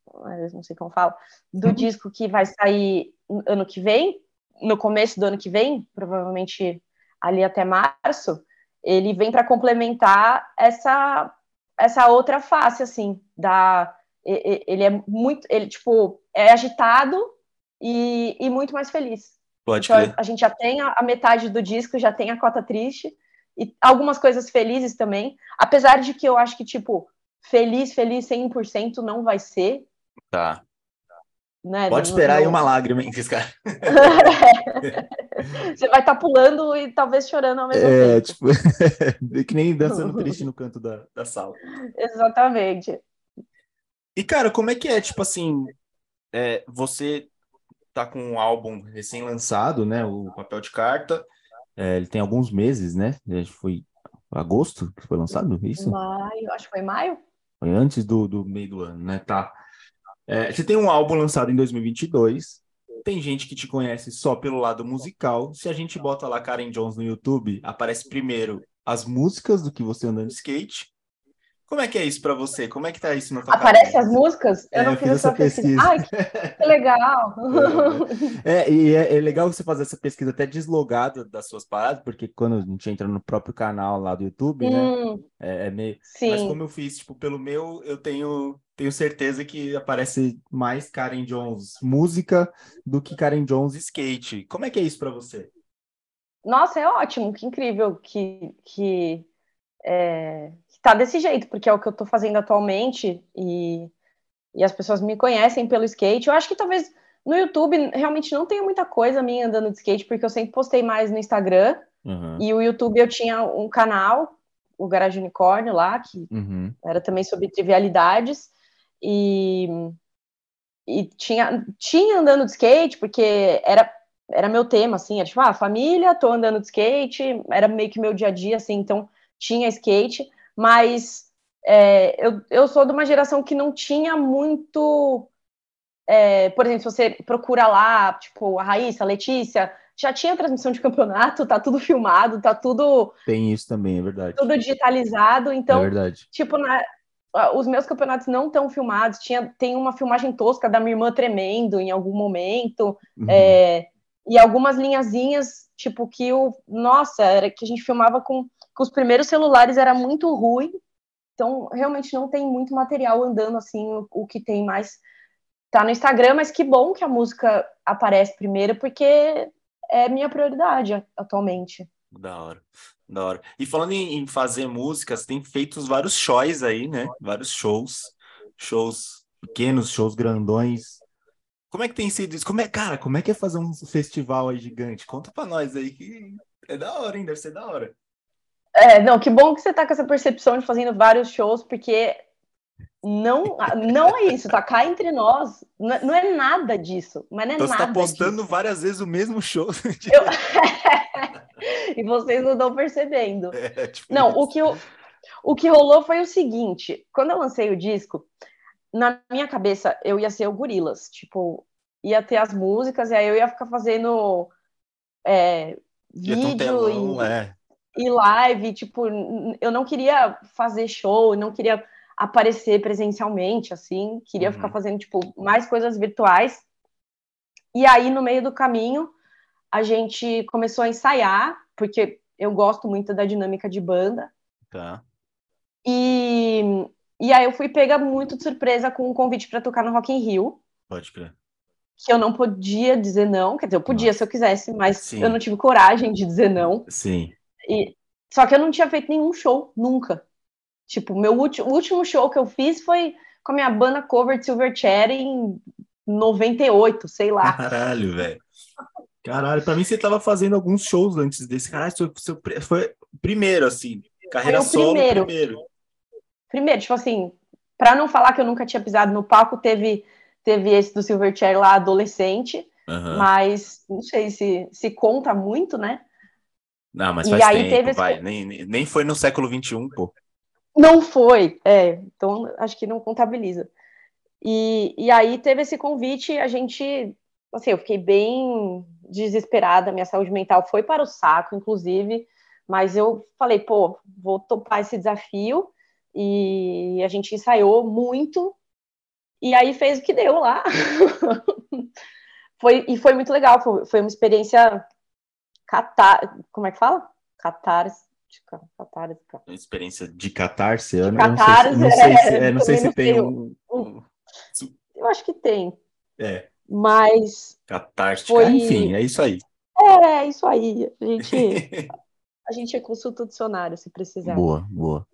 não sei como fala, do uhum. disco que vai sair ano que vem, no começo do ano que vem, provavelmente ali até março, ele vem para complementar essa essa outra face assim da ele é muito ele tipo é agitado e, e muito mais feliz. Pode então, crer. a gente já tem a, a metade do disco, já tem a cota triste, e algumas coisas felizes também, apesar de que eu acho que, tipo, feliz, feliz 100% não vai ser. Tá. Né? Pode esperar aí uma lágrima, hein, cara. Você vai estar tá pulando e talvez chorando ao mesmo é, tempo. Tipo, que nem dançando triste no canto da, da sala. Exatamente. E, cara, como é que é, tipo assim, é, você tá com um álbum recém-lançado, né? O Papel de Carta. É, ele tem alguns meses, né? Foi agosto que foi lançado, isso? Maio, acho que foi maio. Foi antes do, do meio do ano, né? Tá. É, você tem um álbum lançado em 2022. Tem gente que te conhece só pelo lado musical. Se a gente bota lá Karen Jones no YouTube, aparece primeiro as músicas do que você andando de skate como é que é isso para você? Como é que tá isso na tua Aparece as músicas? Eu é, não eu fiz, essa pesquisa. pesquisa. Ai, que, que legal! É, e é, é, legal você fazer essa pesquisa até deslogada das suas paradas, porque quando a gente entra no próprio canal lá do YouTube, né, hum, né? É, é, meio... Sim. Mas como eu fiz, tipo, pelo meu, eu tenho, tenho certeza que aparece mais Karen Jones música do que Karen Jones skate. Como é que é isso para você? Nossa, é ótimo, que incrível que... que é, tá desse jeito, porque é o que eu tô fazendo atualmente e, e as pessoas me conhecem pelo skate. Eu acho que talvez no YouTube realmente não tenha muita coisa minha andando de skate, porque eu sempre postei mais no Instagram. Uhum. E o YouTube eu tinha um canal, o Garage Unicórnio lá, que uhum. era também sobre trivialidades. E, e tinha, tinha andando de skate, porque era, era meu tema, assim, era tipo, ah, família, tô andando de skate, era meio que meu dia a dia, assim, então tinha skate mas é, eu, eu sou de uma geração que não tinha muito. É, por exemplo, se você procura lá, tipo, a Raíssa, a Letícia, já tinha transmissão de campeonato, tá tudo filmado, tá tudo. Tem isso também, é verdade. Tudo digitalizado, então. É verdade. Tipo, na, os meus campeonatos não estão filmados, tinha, tem uma filmagem tosca da minha irmã tremendo em algum momento, uhum. é, e algumas linhazinhas, tipo, que o. Nossa, era que a gente filmava com com os primeiros celulares era muito ruim, então realmente não tem muito material andando assim, o, o que tem mais tá no Instagram, mas que bom que a música aparece primeiro, porque é minha prioridade atualmente. Da hora, da hora. E falando em, em fazer músicas, tem feito vários shows aí, né? Vários shows, shows pequenos, shows grandões. Como é que tem sido isso? Como é, cara, como é que é fazer um festival aí gigante? Conta pra nós aí que é da hora, hein? Deve ser da hora. É, não, que bom que você tá com essa percepção de fazendo vários shows, porque não, não é isso, tá cá entre nós. Não, não é nada disso. Mas não é então nada você tá postando disso. várias vezes o mesmo show. Eu... e vocês não estão percebendo. É, tipo não, isso. o que, eu, o que rolou foi o seguinte: quando eu lancei o disco, na minha cabeça eu ia ser o Gorilas. Tipo, ia ter as músicas, e aí eu ia ficar fazendo é, Ia ter um vídeo telão, e, é. E live. Tipo, eu não queria fazer show, não queria aparecer presencialmente, assim, queria Uhum. ficar fazendo, tipo, mais coisas virtuais. E aí, no meio do caminho, a gente começou a ensaiar, porque eu gosto muito da dinâmica de banda. Tá. E, e aí eu fui pega muito de surpresa com um convite para tocar no Rock in Rio, Pode crer. que eu não podia dizer não, quer dizer, eu podia se eu quisesse, mas Sim. eu não tive coragem de dizer não. Sim. E, só que eu não tinha feito nenhum show, nunca. Tipo, meu ulti- o último show que eu fiz foi com a minha banda cover de Silverchair em 98, sei lá. Caralho, velho. Caralho, pra mim você tava fazendo alguns shows antes desse. Caralho, seu, seu, foi primeiro, assim. Carreira solo primeiro. primeiro. Primeiro, tipo assim, pra não falar que eu nunca tinha pisado no palco, teve, teve esse do Silverchair lá, adolescente, Aham. mas não sei se, se conta muito, né? Não, mas E faz aí tempo, teve. Nem, nem- nem foi no século XXI, pô. Não foi, é, então acho que não contabiliza. E, e aí teve esse convite, a gente, assim, eu fiquei bem desesperada, minha saúde mental foi para o saco, inclusive, mas eu falei, pô, vou topar esse desafio, e a gente ensaiou muito, e aí fez o que deu lá. foi, e foi muito legal, foi, foi uma experiência catar, como é que fala? Catártica, catártica. Experiência de catarse. Eu De não, catarse, não sei se, é, é, não sei se tem um, um- Eu acho que tem, É, mas catártica. Foi- Enfim, é isso aí. é isso aí. A gente, a gente consulta o dicionário se precisar. boa, boa.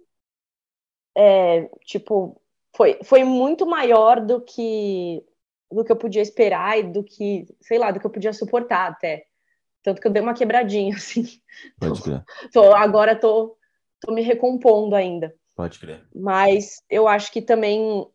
É, tipo, foi, foi muito maior do que do que eu podia esperar e do que, sei lá, do que eu podia suportar até. Tanto que eu dei uma quebradinha, assim. Pode crer. Tô, agora tô, tô me recompondo ainda. Pode crer. Mas eu acho que também,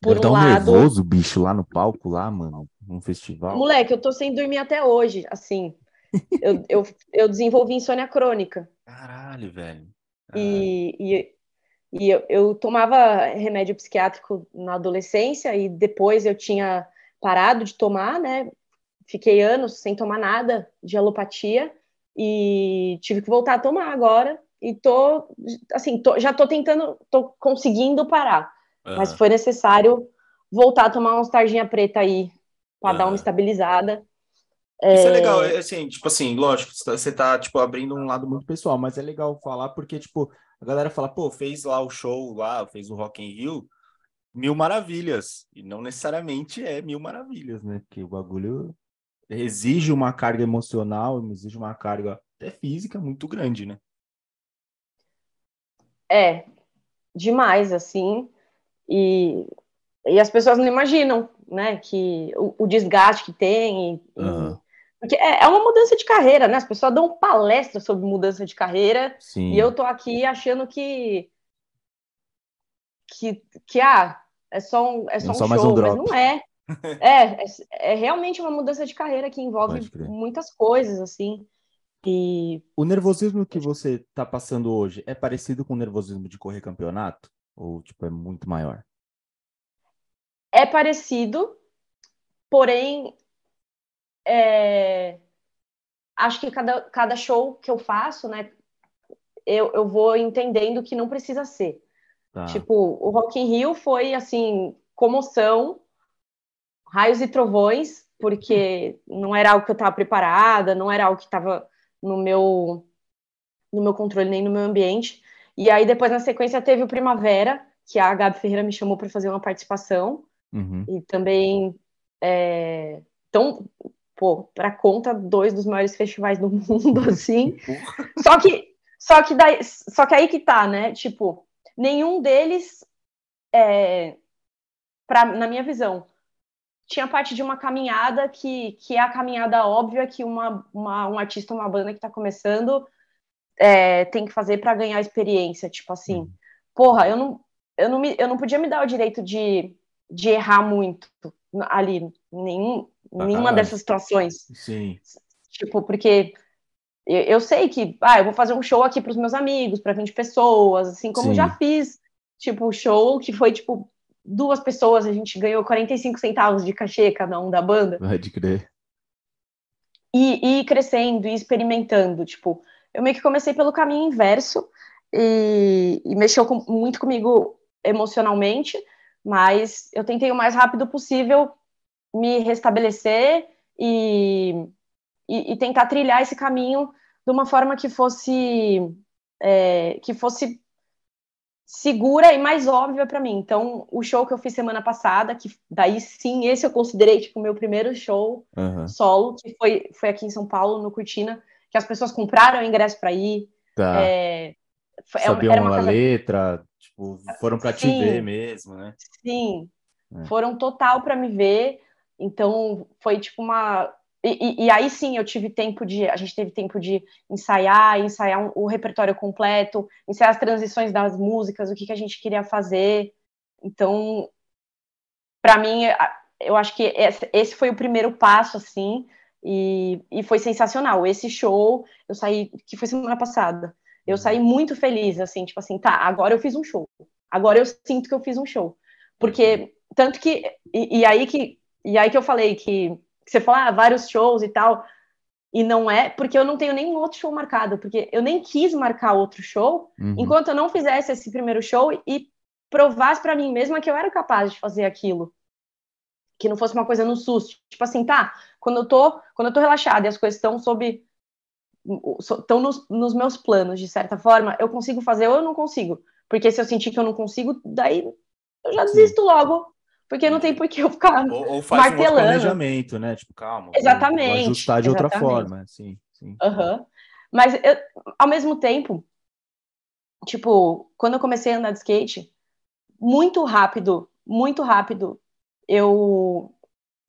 por Deve um um lado. nervoso, bicho, lá no palco, lá, mano, num festival. Moleque, eu tô sem dormir até hoje, assim. Eu, eu, eu desenvolvi insônia crônica. Caralho, velho. E, e, e eu, eu tomava remédio psiquiátrico na adolescência e depois eu tinha parado de tomar, né? Fiquei anos sem tomar nada de alopatia e tive que voltar a tomar agora. E tô, assim, tô- já tô tentando, tô conseguindo parar, Ah, mas foi necessário voltar a tomar uns tarjinha preta aí para dar Aham. uma estabilizada. Isso é legal, é assim, tipo assim, lógico, você tá- você tá, tipo, abrindo um lado muito pessoal, mas é legal falar porque, tipo, a galera fala, pô, fez lá o show lá, fez o Rock in Rio, mil maravilhas, e não necessariamente é mil maravilhas, né, porque o bagulho exige uma carga emocional, exige uma carga até física muito grande, né? É, demais, assim. E, e as pessoas não imaginam, né, que o, o desgaste que tem. e- e- Aham. porque é, é uma mudança de carreira, né? As pessoas dão palestra sobre mudança de carreira Sim. e eu tô aqui achando que. que, que ah, é só um, é só É um só show, mais um mas drop. não é. É, é, é realmente uma mudança de carreira que envolve muitas coisas, assim. E O nervosismo que você tá passando hoje é parecido com o nervosismo de correr campeonato? Ou, tipo, é muito maior? é parecido, porém, é, acho que cada, cada show que eu faço, né, eu, eu vou entendendo que não precisa ser. Tá. Tipo, o Rock in Rio foi, assim, comoção, raios e trovões, porque não era algo que eu estava preparada, não era algo que estava no meu, no meu controle, nem no meu ambiente. E aí, depois, na sequência, teve o Primavera, que a Gabi Ferreira me chamou para fazer uma participação, Uhum. e também é, então, pô, para conta dois dos maiores festivais do mundo assim. Só que só que daí, só que aí que tá, né? Tipo, nenhum deles é pra, na minha visão, tinha parte de uma caminhada que, que é a caminhada óbvia que uma, uma um artista, uma banda que está começando é, tem que fazer para ganhar experiência. Tipo assim, uhum. porra, eu não, eu, não me, eu não podia me dar o direito de, de errar muito ali, nenhum, ah, nenhuma dessas situações. Sim. Tipo, porque eu, eu sei que, ah, eu vou fazer um show aqui para os meus amigos, para 20 pessoas, assim como Sim. já fiz, tipo, show que foi, tipo, duas pessoas, a gente ganhou 45 centavos de cachê cada um da banda. Pode crer. E, e crescendo, e experimentando, tipo, eu meio que comecei pelo caminho inverso e, e mexeu com, muito comigo emocionalmente, mas eu tentei o mais rápido possível me restabelecer e, e, e tentar trilhar esse caminho de uma forma que fosse é, que fosse segura e mais óbvia para mim. Então, o show que eu fiz semana passada, que daí sim, esse eu considerei tipo o meu primeiro show uhum. solo, que foi, foi aqui em São Paulo, no Cortina, que as pessoas compraram o ingresso para ir. Tá. É, Sabiam era uma a letra, tipo, foram para te ver mesmo, né? Sim, é. foram total para me ver. Então, foi tipo uma e, e, aí sim eu tive tempo de. A gente teve tempo de ensaiar, ensaiar um, o repertório completo, ensaiar as transições das músicas, o que, que a gente queria fazer. Então, para mim, eu acho que esse foi o primeiro passo, assim, e, e foi sensacional. Esse show, eu saí, que foi semana passada, eu saí muito feliz, assim, tipo assim, tá, agora eu fiz um show. Agora eu sinto que eu fiz um show. Porque, tanto que. E, e aí que. E aí que eu falei que que você fala, ah, vários shows e tal, e não é, porque eu não tenho nenhum outro show marcado, porque eu nem quis marcar outro show, uhum. enquanto eu não fizesse esse primeiro show e provasse para mim mesma que eu era capaz de fazer aquilo. Que não fosse uma coisa no susto. Tipo assim, tá, quando eu tô, quando eu tô relaxada e as coisas estão sob estão nos, nos meus planos, de certa forma, eu consigo fazer ou eu não consigo. Porque se eu sentir que eu não consigo, daí eu já desisto logo porque não tem por que eu ficar ou, ou faz martelando. Um planejamento, né? Tipo, calma. Exatamente. Ajustar de exatamente. outra forma, sim. sim. Uhum. Mas eu, ao mesmo tempo, tipo, quando eu comecei a andar de skate, muito rápido, muito rápido, eu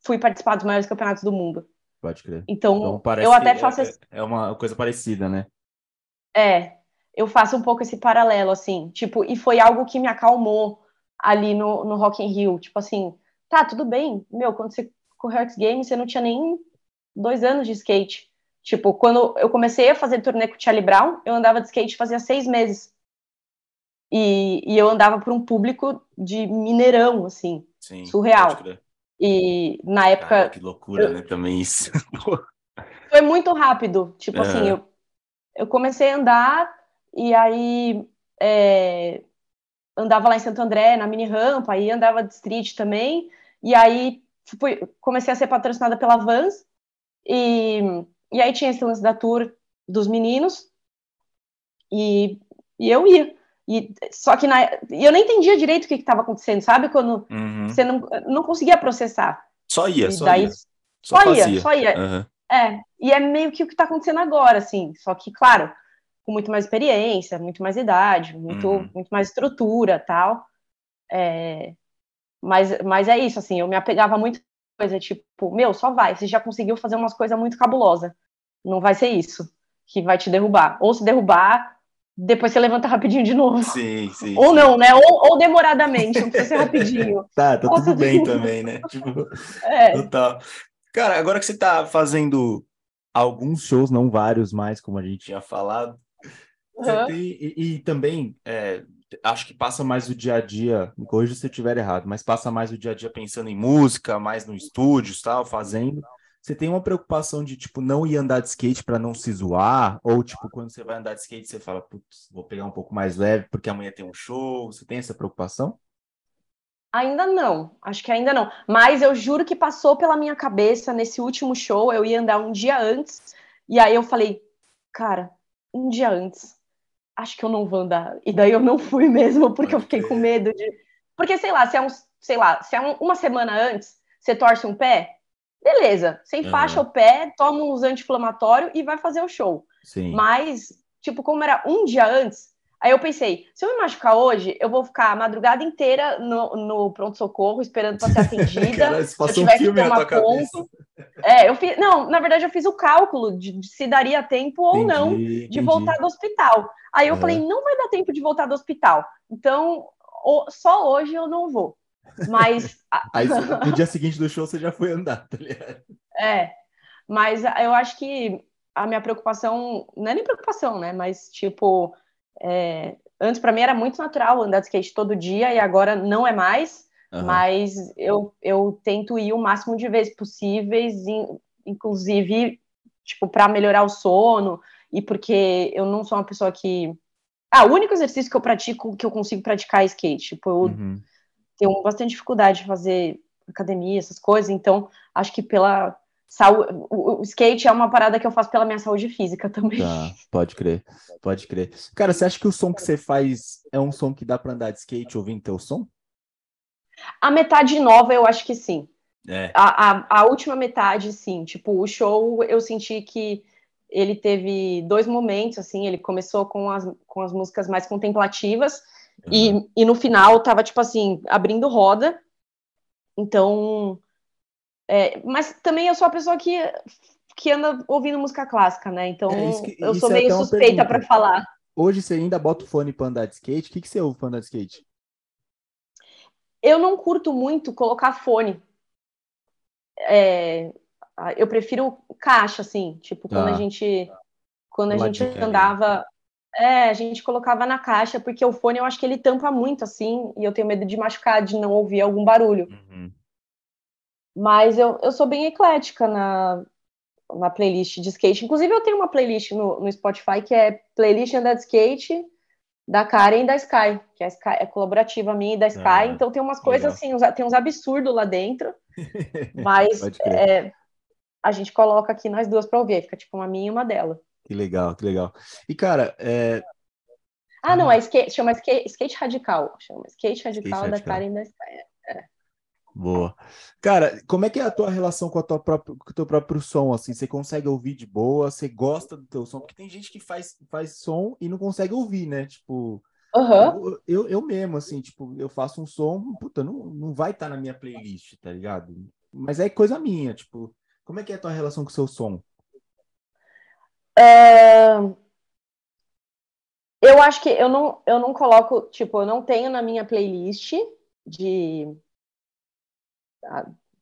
fui participar dos maiores campeonatos do mundo. Pode crer. Então, então eu até faço. É, é uma coisa parecida, né? É, eu faço um pouco esse paralelo, assim, tipo, e foi algo que me acalmou ali no, no Rock in Rio. Tipo assim, tá, tudo bem. Meu, quando você correu X Games, você não tinha nem dois anos de skate. Tipo, quando eu comecei a fazer turnê com o Charlie Brown, eu andava de skate fazia seis meses. E, e eu andava por um público de Mineirão, assim, Sim, surreal. E na época. Cara, que loucura, eu, né? Também isso. foi muito rápido. Tipo é. assim, eu, eu comecei a andar e aí é, andava lá em Santo André, na mini rampa, aí andava de street também, e aí fui, comecei a ser patrocinada pela Vans, e, e aí tinha esse lance da tour dos meninos, e, e eu ia. E, só que na, eu nem entendia direito o que estava acontecendo, sabe? Quando uhum. você não, não conseguia processar. Só ia, e só daí, ia. Só, só ia, só ia. Uhum. É, e é meio que o que está acontecendo agora, assim. Só que, claro, com muito mais experiência, muito mais idade, muito, uhum. muito mais estrutura tal. É, mas, mas é isso, assim, eu me apegava muito coisa, tipo, meu, só vai, você já conseguiu fazer umas coisas muito cabulosas. Não vai ser isso que vai te derrubar. Ou se derrubar, depois você levanta rapidinho de novo. Sim, sim. Ou sim. não, né? Ou, ou, demoradamente, não precisa ser rapidinho. tá, tá tudo bem também, né? Tipo, é. total. Cara, agora que você tá fazendo alguns shows, não vários mais, como a gente tinha falado, Uhum. Tem, e, e, também, é, acho que passa mais o dia a dia, me corrija se eu estiver errado, mas passa mais o dia a dia pensando em música, mais no estúdio, tal, fazendo. Você tem uma preocupação de, tipo, não ir andar de skate para não se zoar? Ou, tipo, quando você vai andar de skate, você fala, putz, vou pegar um pouco mais leve porque amanhã tem um show? Você tem essa preocupação? Ainda não, acho que ainda não. Mas eu juro que passou pela minha cabeça nesse último show, eu ia andar um dia antes, e aí eu falei, cara, um dia antes, acho que eu não vou andar. E daí eu não fui mesmo, porque eu fiquei com medo de. Porque, sei lá, se é um, sei lá, se é um, uma semana antes, você torce um pé, beleza. Sem uhum. faixa o pé, toma uns anti-inflamatórios e vai fazer o show. Sim. Mas, tipo, como era um dia antes, Aí eu pensei, se eu me machucar hoje, eu vou ficar a madrugada inteira no, no pronto-socorro esperando para ser atendida. Cara, se eu tiver um que tomar ponto. É, eu fiz. Não, na verdade, eu fiz o cálculo de, de se daria tempo ou entendi, não de entendi. voltar do hospital. Aí eu falei, não vai dar tempo de voltar do hospital. Então, só hoje eu não vou. Mas. Aí no dia seguinte do show você já foi andar, tá ligado? É. Mas eu acho que a minha preocupação, não é nem preocupação, né? Mas, tipo, é, antes para mim era muito natural andar de skate todo dia e agora não é mais. Uhum. Mas eu, eu tento ir o máximo de vezes possíveis, inclusive, tipo, para melhorar o sono e porque eu não sou uma pessoa que. Ah, o único exercício que eu pratico, que eu consigo praticar é skate. Tipo, eu uhum. tenho bastante dificuldade de fazer academia, essas coisas, então acho que pela Saúde, o, skate é uma parada que eu faço pela minha saúde física também. Tá, pode crer, pode crer. Cara, você acha que o som que você faz é um som que dá para andar de skate ouvindo teu som? A metade nova eu acho que sim. É. A, a, a, última metade, sim. Tipo, o show eu senti que ele teve dois momentos, assim, ele começou com as, com as músicas mais contemplativas uhum. e, e no final tava, tipo assim, abrindo roda. Então é, mas também eu sou a pessoa que, que anda ouvindo música clássica, né? Então é, que, eu sou é meio suspeita para falar. Hoje você ainda bota o fone para andar de skate? O que, que você ouve para andar de skate? Eu não curto muito colocar fone. É, eu prefiro caixa, assim, tipo, quando a ah. gente quando a gente andava, é, a gente colocava na caixa, porque o fone eu acho que ele tampa muito, assim, e eu tenho medo de machucar, de não ouvir algum barulho. Uhum. Mas eu, eu sou bem eclética na, na playlist de skate. Inclusive, eu tenho uma playlist no, no Spotify que é playlist andar de skate da Karen e da Sky, que é, Sky, é colaborativa minha e da Sky. Ah, então tem umas coisas legal. assim, tem uns absurdos lá dentro. mas é, a gente coloca aqui nós duas para ouvir, fica tipo uma minha e uma dela. Que legal, que legal. E cara, é... Ah, não, é skate, chama skate, skate radical. Chama skate radical skate da radical. Karen e da Sky. É. Boa. Cara, como é que é a tua relação com, a tua própria, com o teu próprio som? Assim, você consegue ouvir de boa? Você gosta do teu som? Porque tem gente que faz, faz som e não consegue ouvir, né? Tipo, uhum. eu, eu, eu, mesmo, assim, tipo, eu faço um som, puta, não, não vai estar tá na minha playlist, tá ligado? Mas é coisa minha, tipo, como é que é a tua relação com o seu som? É... Eu acho que eu não, eu não coloco, tipo, eu não tenho na minha playlist de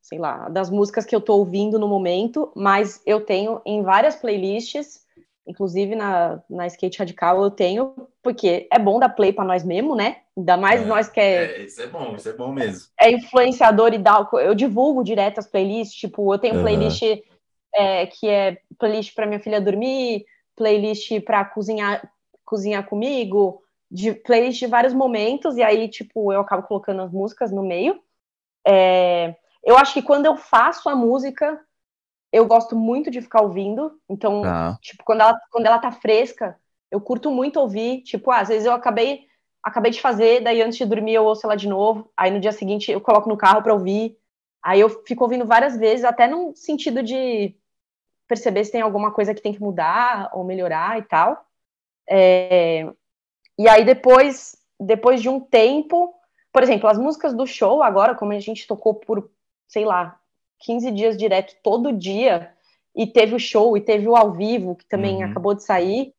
sei lá, das músicas que eu tô ouvindo no momento, mas eu tenho em várias playlists, inclusive na, na Skate Radical eu tenho, porque é bom dar play para nós mesmo, né? Ainda mais é, nós que é, é. Isso é bom, isso é bom mesmo. É influenciador e dá. Eu divulgo direto as playlists, tipo, eu tenho uhum. playlist é, que é playlist para minha filha dormir, playlist para cozinhar, cozinhar comigo, de playlist de vários momentos, e aí, tipo, eu acabo colocando as músicas no meio. É, eu acho que quando eu faço a música, eu gosto muito de ficar ouvindo. Então, ah. tipo, quando ela, quando ela tá fresca, eu curto muito ouvir. Tipo, ah, às vezes eu acabei, acabei de fazer, daí antes de dormir eu ouço ela de novo. Aí no dia seguinte eu coloco no carro para ouvir. Aí eu fico ouvindo várias vezes, até no sentido de perceber se tem alguma coisa que tem que mudar ou melhorar e tal. É... E aí depois, depois de um tempo, por exemplo, as músicas do show, agora, como a gente tocou por, sei lá, 15 dias direto, todo dia, e teve o show, e teve o ao vivo, que também uhum. acabou de sair,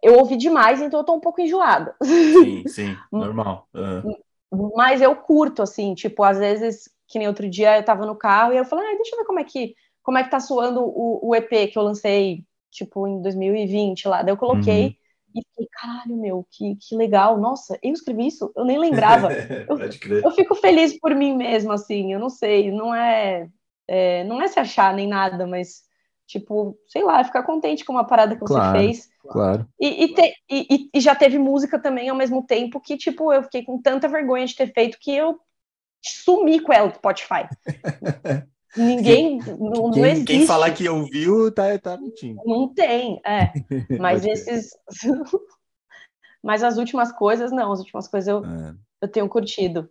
eu ouvi demais, então eu tô um pouco enjoada. Sim, sim, normal. Uhum. Mas eu curto, assim, tipo, às vezes, que nem outro dia eu tava no carro e eu falei, ah, deixa eu ver como é que, como é que tá soando o, o EP que eu lancei, tipo, em 2020 lá. Daí eu coloquei. Uhum. E fiquei, caralho, meu, que, que legal. Nossa, eu escrevi isso? Eu nem lembrava. Eu, eu fico feliz por mim mesmo, assim. Eu não sei, não é, é, não é se achar nem nada, mas, tipo, sei lá, ficar contente com uma parada que claro, você fez. Claro. E, e, te, e, e, já teve música também ao mesmo tempo que, tipo, eu fiquei com tanta vergonha de ter feito que eu sumi com ela do Spotify. Ninguém. Não, quem, não existe. Quem falar que ouviu tá, tá mentindo. Não tem, é. Mas esses. Mas as últimas coisas, não. As últimas coisas eu, é. eu tenho curtido.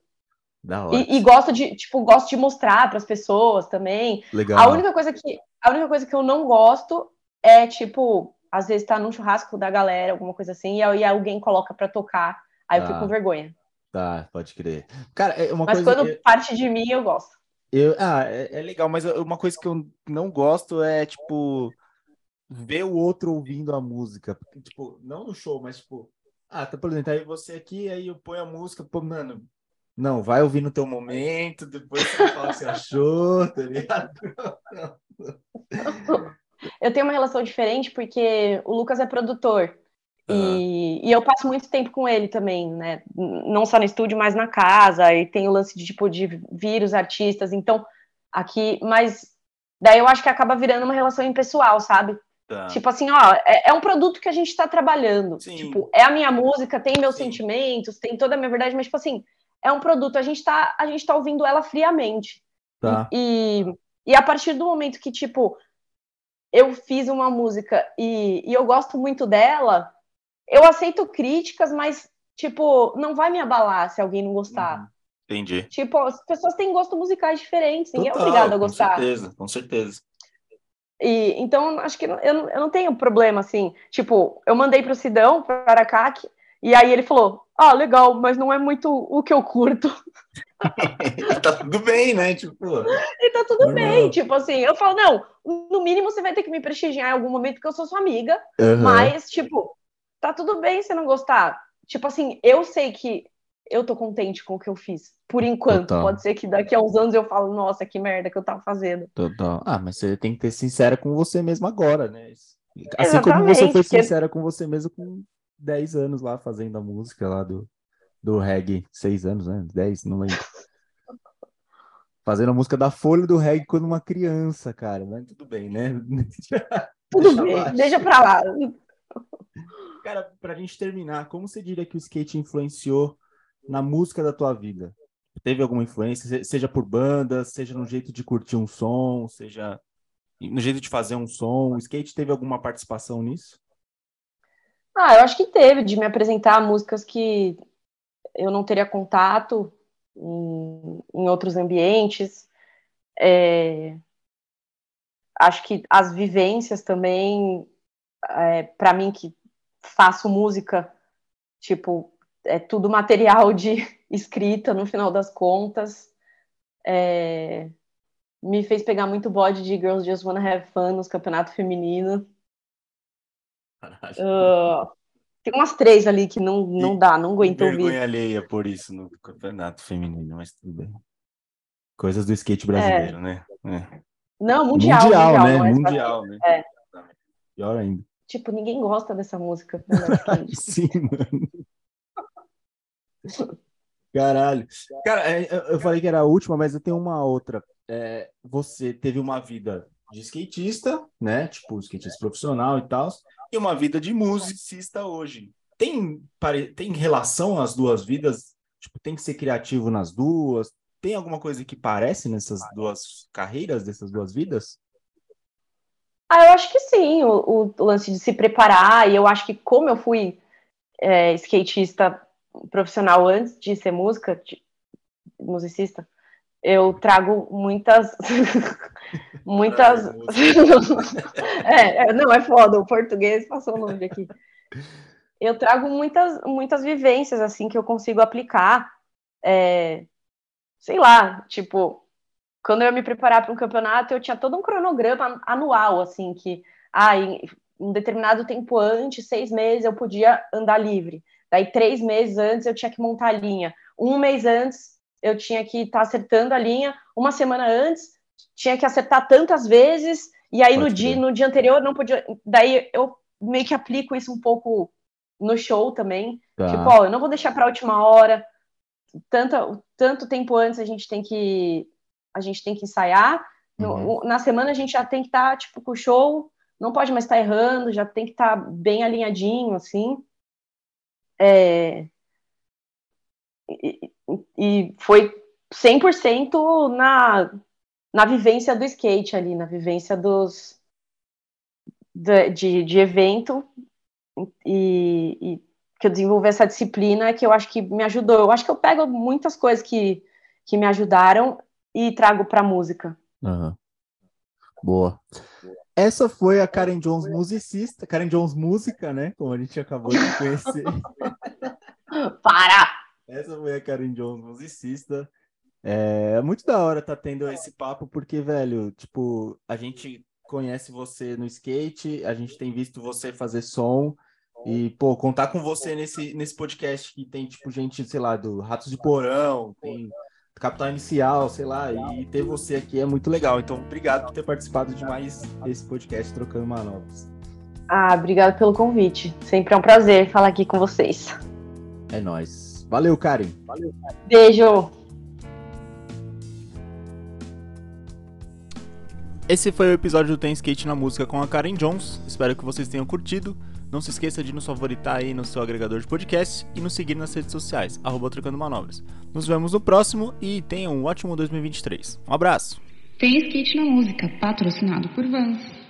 Da hora. E, e, gosto de, tipo, gosto de mostrar para as pessoas também. Legal. A única coisa que a única coisa que eu não gosto é tipo às vezes tá num churrasco da galera, alguma coisa assim, e aí alguém coloca para tocar, aí eu fico com vergonha. Tá, pode crer. Cara, é uma mas coisa. quando parte de mim, eu gosto. Eu, ah, é, é, legal, mas uma coisa que eu não gosto é, tipo, ver o outro ouvindo a música. Tipo, não no show, mas, tipo, ah, tá, por exemplo, aí você aqui, aí eu ponho a música, pô, mano, não, vai ouvir no teu momento, depois você fala o que você achou, tá ligado? Eu tenho uma relação diferente porque o Lucas é produtor. Uhum. E, e, eu passo muito tempo com ele também, né? Não só no estúdio, mas na casa. E tem o lance de tipo de vir os artistas. Então, aqui, mas daí eu acho que acaba virando uma relação impessoal, sabe? Tá. Tipo assim, ó, é, é, um produto que a gente tá trabalhando. Sim. Tipo, é a minha música, tem meus Sim. sentimentos, tem toda a minha verdade, mas, tipo assim, é um produto, a gente tá, a gente tá ouvindo ela friamente. Tá. E, e a partir do momento que, tipo, eu fiz uma música e, e eu gosto muito dela, eu aceito críticas, mas, tipo, não vai me abalar se alguém não gostar. Uhum. Entendi. Tipo, as pessoas têm gostos musicais diferentes, ninguém Total, é obrigado a gostar. Com certeza, com certeza. E, então, acho que eu, eu não tenho problema, assim. Tipo, eu mandei pro Sidão, para Aracaque, e aí ele falou: Ah, legal, mas não é muito o que eu curto. tá tudo bem, né? Tipo, e tá tudo não. bem, tipo assim, eu falo, não, no mínimo você vai ter que me prestigiar em algum momento, porque eu sou sua amiga, uhum. mas, tipo, tá tudo bem se não gostar. Tipo assim, eu sei que eu tô contente com o que eu fiz. Por enquanto. Total. Pode ser que daqui a uns anos eu falo, nossa, que merda que eu tava fazendo. Total. Ah, mas você tem que ter sincera com você mesmo agora, né? Assim Exatamente, como você foi sincera porque... com você mesmo com 10 anos lá fazendo a música lá do, do reggae. 6 anos, né? 10, não lembro. fazendo a música da folha do reggae quando uma criança, cara. Mas tudo bem, né? Tudo deixa bem, deixa pra lá. Cara, pra gente terminar, como você diria que o skate influenciou na música da tua vida? Teve alguma influência, seja por banda, seja no jeito de curtir um som, seja no jeito de fazer um som? O skate teve alguma participação nisso? Ah, eu acho que teve, de me apresentar músicas que eu não teria contato em, em outros ambientes. É, acho que as vivências também, é, para mim que faço música, tipo, é tudo material de escrita no final das contas. É, me fez pegar muito bode de Girls Just Wanna Have Fun nos campeonatos femininos. Uh, tem umas três ali que não, não dá, não aguento ouvir. Vergonha alheia por isso no campeonato feminino, mas tudo bem. Coisas do skate brasileiro, é. né? É. Não, mundial. Mundial, mundial né? É mundial, né? É. Pior ainda. Tipo, ninguém gosta dessa música. Sim, mano. Caralho. Cara, é, eu falei que era a última, mas eu tenho uma outra. É, você teve uma vida de skatista, né? Tipo, skatista profissional e tal, e uma vida de musicista hoje. Tem, tem relação as duas vidas? Tipo, tem que ser criativo nas duas? Tem alguma coisa que parece nessas duas carreiras, dessas duas vidas? Ah, eu acho que sim, o, o, lance de se preparar, e eu acho que como eu fui é, skatista profissional antes de ser música, de, musicista, eu trago muitas. muitas. É, é, não, é foda, o português passou longe aqui. Eu trago muitas, muitas vivências, assim, que eu consigo aplicar. É, sei lá, tipo, quando eu ia me preparar para um campeonato, eu tinha todo um cronograma anual, assim, que ah, em um determinado tempo antes, seis meses, eu podia andar livre. Daí, três meses antes, eu tinha que montar a linha. Um mês antes, eu tinha que estar tá acertando a linha. Uma semana antes, tinha que acertar tantas vezes. E aí, no dia, no dia anterior, não podia. Daí, eu meio que aplico isso um pouco no show também. Tá. Tipo, ó, eu não vou deixar para a última hora. Tanto, tanto tempo antes a gente tem que a gente tem que ensaiar. Uhum. No, na semana a gente já tem que estar, tá, tipo, com o show, não pode mais estar tá errando, já tem que estar tá bem alinhadinho, assim. É... E, e foi 100% na, na vivência do skate ali, na vivência dos de, de, de evento e, e, que eu desenvolvi essa disciplina que eu acho que me ajudou. Eu acho que eu pego muitas coisas que, que me ajudaram e trago para música. Uhum. Boa. essa foi a Karen Jones musicista, Karen Jones música, né? Como a gente acabou de conhecer. Para! Essa foi a Karen Jones musicista. É muito da hora tá tendo esse papo, porque, velho, tipo, a gente conhece você no skate, a gente tem visto você fazer som. E, pô, contar com você nesse, nesse podcast que tem, tipo, gente, sei lá, do Ratos de Porão, tem Capital Inicial, sei lá, e ter você aqui é muito legal. Então, obrigado por ter participado de mais esse podcast Trocando Manobras. Ah, obrigado pelo convite. Sempre é um prazer falar aqui com vocês. É nóis. Valeu, Karen. Valeu, Karen. Beijo. Esse foi o episódio do Tem Skate na Música com a Karen Jones. Espero que vocês tenham curtido. Não se esqueça de nos favoritar aí no seu agregador de podcast e nos seguir nas redes sociais, arroba Trocando Manobras. Nos vemos no próximo e tenham um ótimo 2023. Um abraço! Tem Skate na Música, patrocinado por Vans.